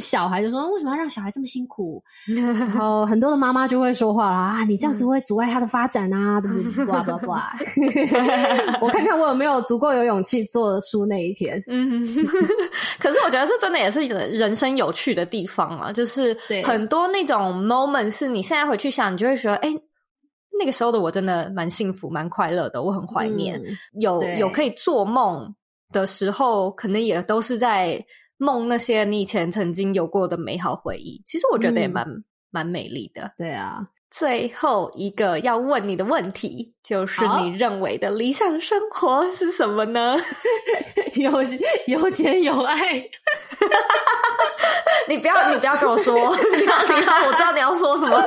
小孩就说为什么要让小孩这么辛苦？然后很多的妈妈就会说话了啊，你这样子会阻碍他的发展啊，对不对？不不不，我看看我有没有足够有勇气做得出那一天。嗯，可是我觉得这真的也是人生有趣的地方啊，就是很多那种 moment 是你现在回去想，你就会说，哎。那个时候的我真的蛮幸福、蛮快乐的，我很怀念。嗯、有有可以做梦的时候，可能也都是在梦那些你以前曾经有过的美好回忆。其实我觉得也蛮、嗯、蛮美丽的。对啊，最后一个要问你的问题，就是你认为的理想生活是什么呢？有有钱有爱。你不要你不要跟我说，你要听到我知道你要说什么。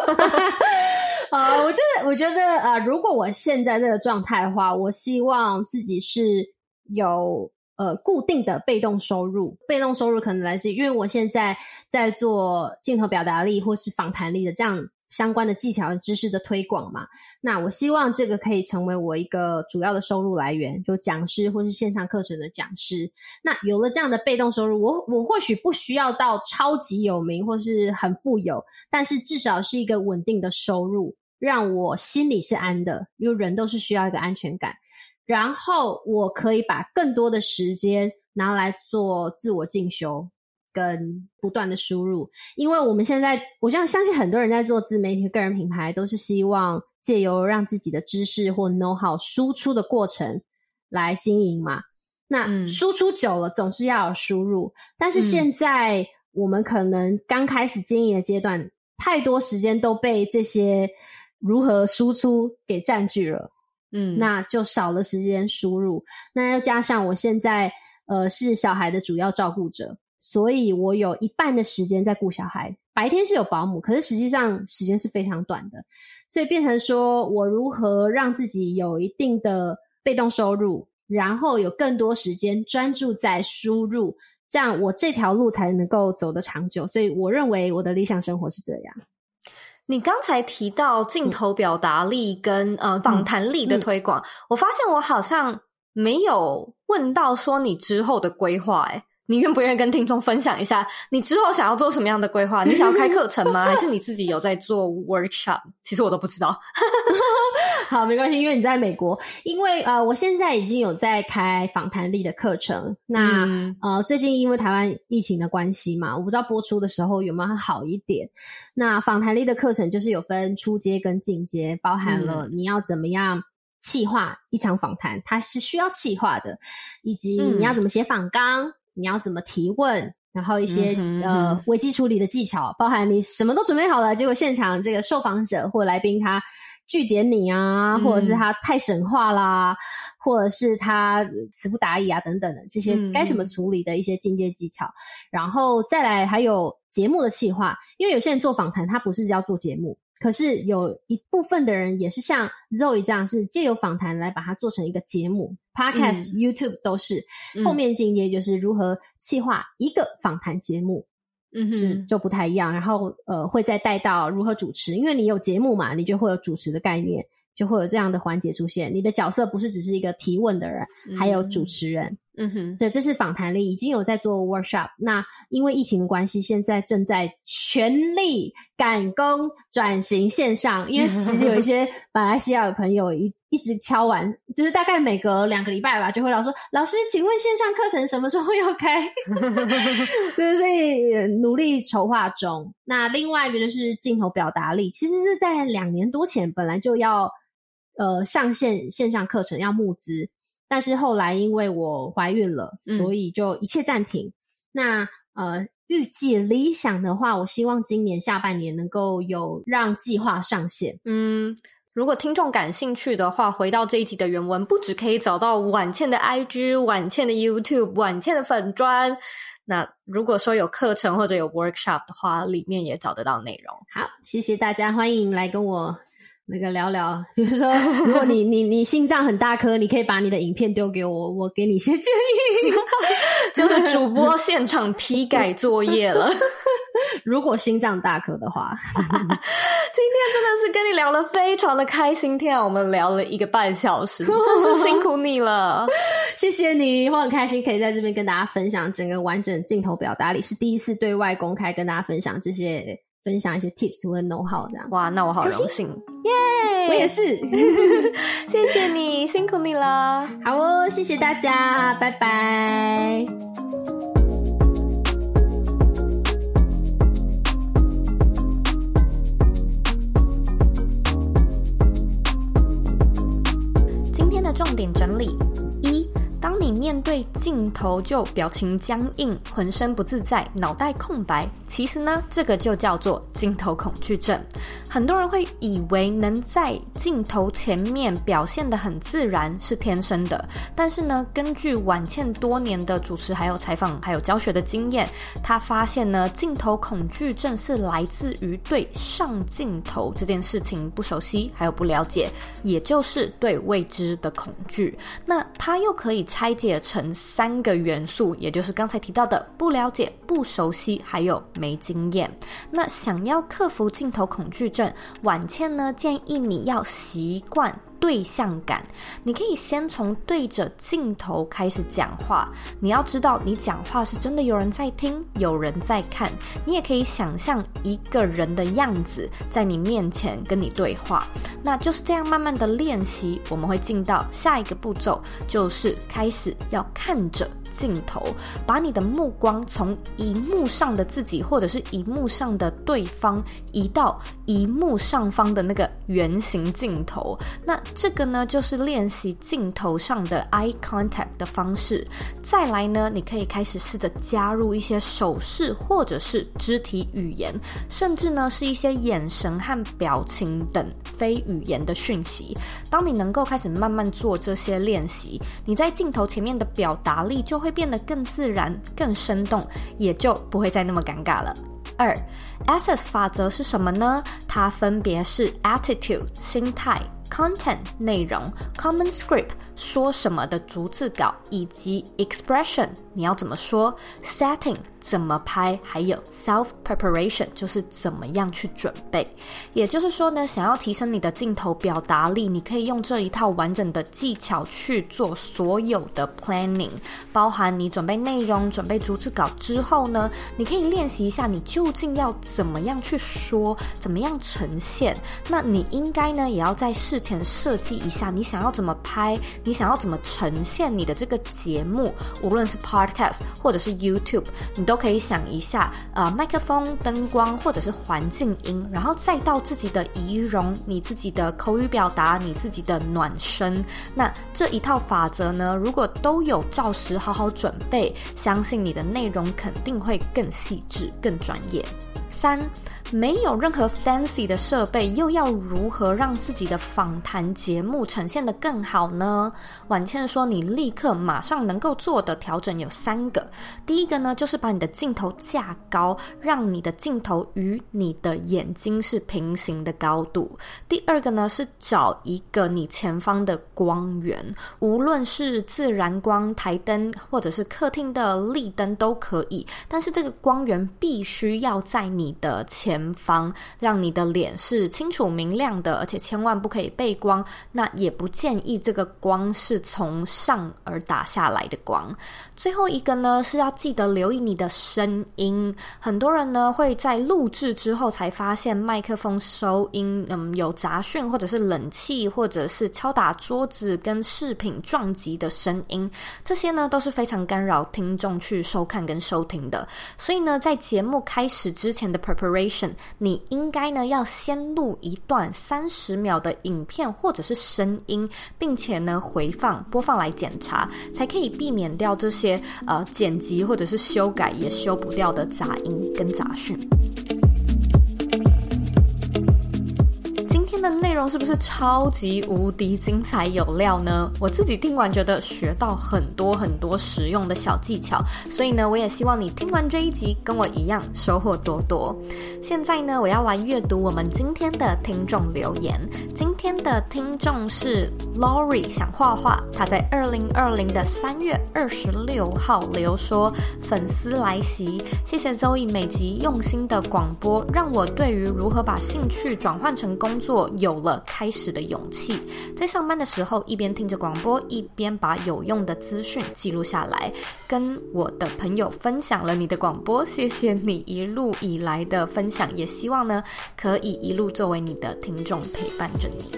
啊，我觉得，我觉得，呃，如果我现在这个状态的话，我希望自己是有呃固定的被动收入。被动收入可能来自于，因为我现在在做镜头表达力或是访谈力的这样。相关的技巧和、知识的推广嘛，那我希望这个可以成为我一个主要的收入来源，就讲师或是线上课程的讲师。那有了这样的被动收入，我我或许不需要到超级有名或是很富有，但是至少是一个稳定的收入，让我心里是安的。因为人都是需要一个安全感，然后我可以把更多的时间拿来做自我进修。跟不断的输入，因为我们现在，我这样相信很多人在做自媒体、个人品牌，都是希望借由让自己的知识或 know how 输出的过程来经营嘛。那输出久了，总是要有输入。但是现在我们可能刚开始经营的阶段，太多时间都被这些如何输出给占据了，嗯，那就少了时间输入。那又加上我现在呃是小孩的主要照顾者。所以我有一半的时间在顾小孩，白天是有保姆，可是实际上时间是非常短的，所以变成说我如何让自己有一定的被动收入，然后有更多时间专注在输入，这样我这条路才能够走得长久。所以我认为我的理想生活是这样。你刚才提到镜头表达力跟、嗯、呃访谈力的推广，嗯嗯、我发现我好像没有问到说你之后的规划，诶你愿不愿意跟听众分享一下，你之后想要做什么样的规划？你想要开课程吗？还是你自己有在做 workshop？其实我都不知道。好，没关系，因为你在美国。因为呃，我现在已经有在开访谈力的课程。那、嗯、呃，最近因为台湾疫情的关系嘛，我不知道播出的时候有没有好一点。那访谈力的课程就是有分初阶跟进阶，包含了你要怎么样企划一场访谈，它是需要企划的，以及你要怎么写访纲。嗯你要怎么提问，然后一些、呃危机处理的技巧，包含你什么都准备好了，结果现场这个受访者或来宾他句点你啊，嗯、或者是他太神话啦，或者是他词不达意啊等等的这些该怎么处理的一些进阶技巧，嗯、然后再来还有节目的企划，因为有些人做访谈他不是要做节目。可是有一部分的人也是像 Zoe 这样，是借由访谈来把它做成一个节目，Podcast、嗯、YouTube 都是。后面进阶就是如何企划一个访谈节目，嗯，是就不太一样。然后呃，会再带到如何主持，因为你有节目嘛，你就会有主持的概念，就会有这样的环节出现。你的角色不是只是一个提问的人，嗯、还有主持人。嗯哼，所以这是访谈力已经有在做 workshop。那因为疫情的关系，现在正在全力赶工转型线上。因为其实有一些 马来西亚的朋友一一直敲完，就是大概每隔两个礼拜吧，就会老说：“老师，请问线上课程什么时候要开？” 对，所以努力筹划中。那另外一个就是镜头表达力，其实是在两年多前本来就要呃上线线上课程要募资。但是后来因为我怀孕了，所以就一切暂停。嗯、那呃，预计理想的话，我希望今年下半年能够有让计划上线。嗯，如果听众感兴趣的话，回到这一集的原文，不只可以找到婉倩的 IG、婉倩的 YouTube、婉倩的粉专。那如果说有课程或者有 workshop 的话，里面也找得到内容。好，谢谢大家，欢迎来跟我。那个聊聊，比 如说，如果你你你心脏很大颗，你可以把你的影片丢给我，我给你一些建议。就是主播现场批改作业了。如果心脏大颗的话，今天真的是跟你聊得非常的开心，天啊，我们聊了一个半小时，真是辛苦你了，谢谢你，我很开心可以在这边跟大家分享整个完整镜头表达里，是第一次对外公开跟大家分享这些。分享一些 tips 或者 know how 这样。哇，那我好荣幸，耶！我也是，谢谢你，辛苦你了。好哦，谢谢大家，拜拜。今天的重点整理。当你面对镜头就表情僵硬、浑身不自在、脑袋空白，其实呢，这个就叫做镜头恐惧症。很多人会以为能在镜头前面表现得很自然是天生的，但是呢，根据婉倩多年的主持、还有采访、还有教学的经验，他发现呢，镜头恐惧症是来自于对上镜头这件事情不熟悉，还有不了解，也就是对未知的恐惧。那他又可以拆解成三个元素，也就是刚才提到的不了解、不熟悉，还有没经验。那想要克服镜头恐惧症，婉倩呢，建议你要习惯。对象感，你可以先从对着镜头开始讲话。你要知道，你讲话是真的有人在听，有人在看。你也可以想象一个人的样子在你面前跟你对话。那就是这样慢慢的练习，我们会进到下一个步骤，就是开始要看着。镜头，把你的目光从荧幕上的自己，或者是荧幕上的对方，移到荧幕上方的那个圆形镜头。那这个呢，就是练习镜头上的 eye contact 的方式。再来呢，你可以开始试着加入一些手势，或者是肢体语言，甚至呢是一些眼神和表情等非语言的讯息。当你能够开始慢慢做这些练习，你在镜头前面的表达力就会变得更自然、更生动，也就不会再那么尴尬了。二，SS 法则是什么呢？它分别是 Attitude 心态、Content 内容、Common Script 说什么的逐字稿，以及 Expression 你要怎么说、Setting 怎么拍，还有 self preparation，就是怎么样去准备。也就是说呢，想要提升你的镜头表达力，你可以用这一套完整的技巧去做所有的 planning，包含你准备内容、准备逐字稿之后呢，你可以练习一下你究竟要怎么样去说，怎么样呈现。那你应该呢，也要在事前设计一下，你想要怎么拍，你想要怎么呈现你的这个节目，无论是 part podcast 或者是 YouTube，你都。可以想一下，呃，麦克风、灯光或者是环境音，然后再到自己的仪容、你自己的口语表达、你自己的暖身。那这一套法则呢，如果都有照实好好准备，相信你的内容肯定会更细致、更专业。三。没有任何 fancy 的设备，又要如何让自己的访谈节目呈现得更好呢？婉倩说：“你立刻马上能够做的调整有三个。第一个呢，就是把你的镜头架高，让你的镜头与你的眼睛是平行的高度。第二个呢，是找一个你前方的光源，无论是自然光、台灯，或者是客厅的立灯都可以。但是这个光源必须要在你的前。”前方，让你的脸是清楚明亮的，而且千万不可以背光。那也不建议这个光是从上而打下来的光。最后一个呢，是要记得留意你的声音。很多人呢会在录制之后才发现麦克风收音，嗯，有杂讯，或者是冷气，或者是敲打桌子跟饰品撞击的声音。这些呢都是非常干扰听众去收看跟收听的。所以呢，在节目开始之前的 preparation。你应该呢要先录一段三十秒的影片或者是声音，并且呢回放播放来检查，才可以避免掉这些呃剪辑或者是修改也修不掉的杂音跟杂讯。那内容是不是超级无敌精彩有料呢？我自己听完觉得学到很多很多实用的小技巧，所以呢，我也希望你听完这一集跟我一样收获多多。现在呢，我要来阅读我们今天的听众留言。今天的听众是 Lori，想画画。他在二零二零的三月二十六号留说：“粉丝来袭，谢谢 Zoe 每集用心的广播，让我对于如何把兴趣转换成工作。”有了开始的勇气，在上班的时候一边听着广播，一边把有用的资讯记录下来，跟我的朋友分享了你的广播。谢谢你一路以来的分享，也希望呢可以一路作为你的听众陪伴着你。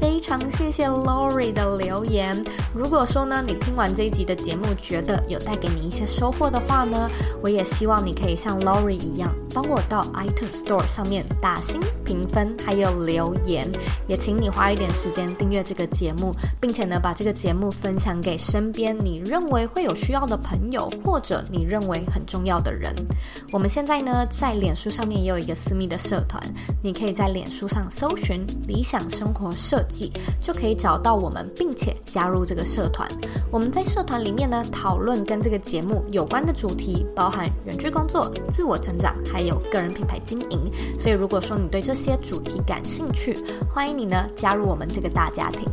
非常谢谢 Lori 的留言。如果说呢，你听完这一集的节目，觉得有带给你一些收获的话呢，我也希望你可以像 Lori 一样，帮我到 iTunes Store 上面打星评分，还有留言。也请你花一点时间订阅这个节目，并且呢，把这个节目分享给身边你认为会有需要的朋友，或者你认为很重要的人。我们现在呢，在脸书上面也有一个私密的社团，你可以在脸书上搜寻“理想生活社”，就可以找到我们，并且加入这个社团。我们在社团里面呢，讨论跟这个节目有关的主题，包含远距工作、自我成长，还有个人品牌经营。所以，如果说你对这些主题感兴趣，欢迎你呢加入我们这个大家庭。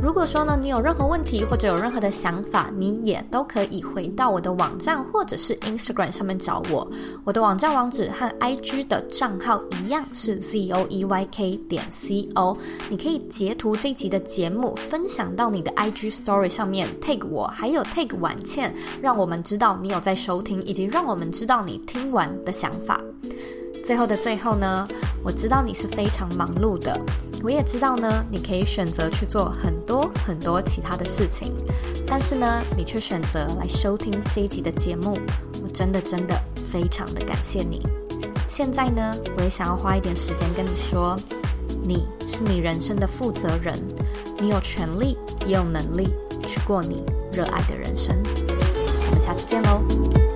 如果说呢，你有任何问题或者有任何的想法，你也都可以回到我的网站或者是 Instagram 上面找我。我的网站网址和 IG 的账号一样是 zoeyk 点 co。你可以截图这集的节目，分享到你的 IG Story 上面，tag 我，还有 tag 婉倩，让我们知道你有在收听，以及让我们知道你听完的想法。最后的最后呢，我知道你是非常忙碌的。我也知道呢，你可以选择去做很多很多其他的事情，但是呢，你却选择来收听这一集的节目，我真的真的非常的感谢你。现在呢，我也想要花一点时间跟你说，你是你人生的负责人，你有权利也有能力去过你热爱的人生。我们下次见喽。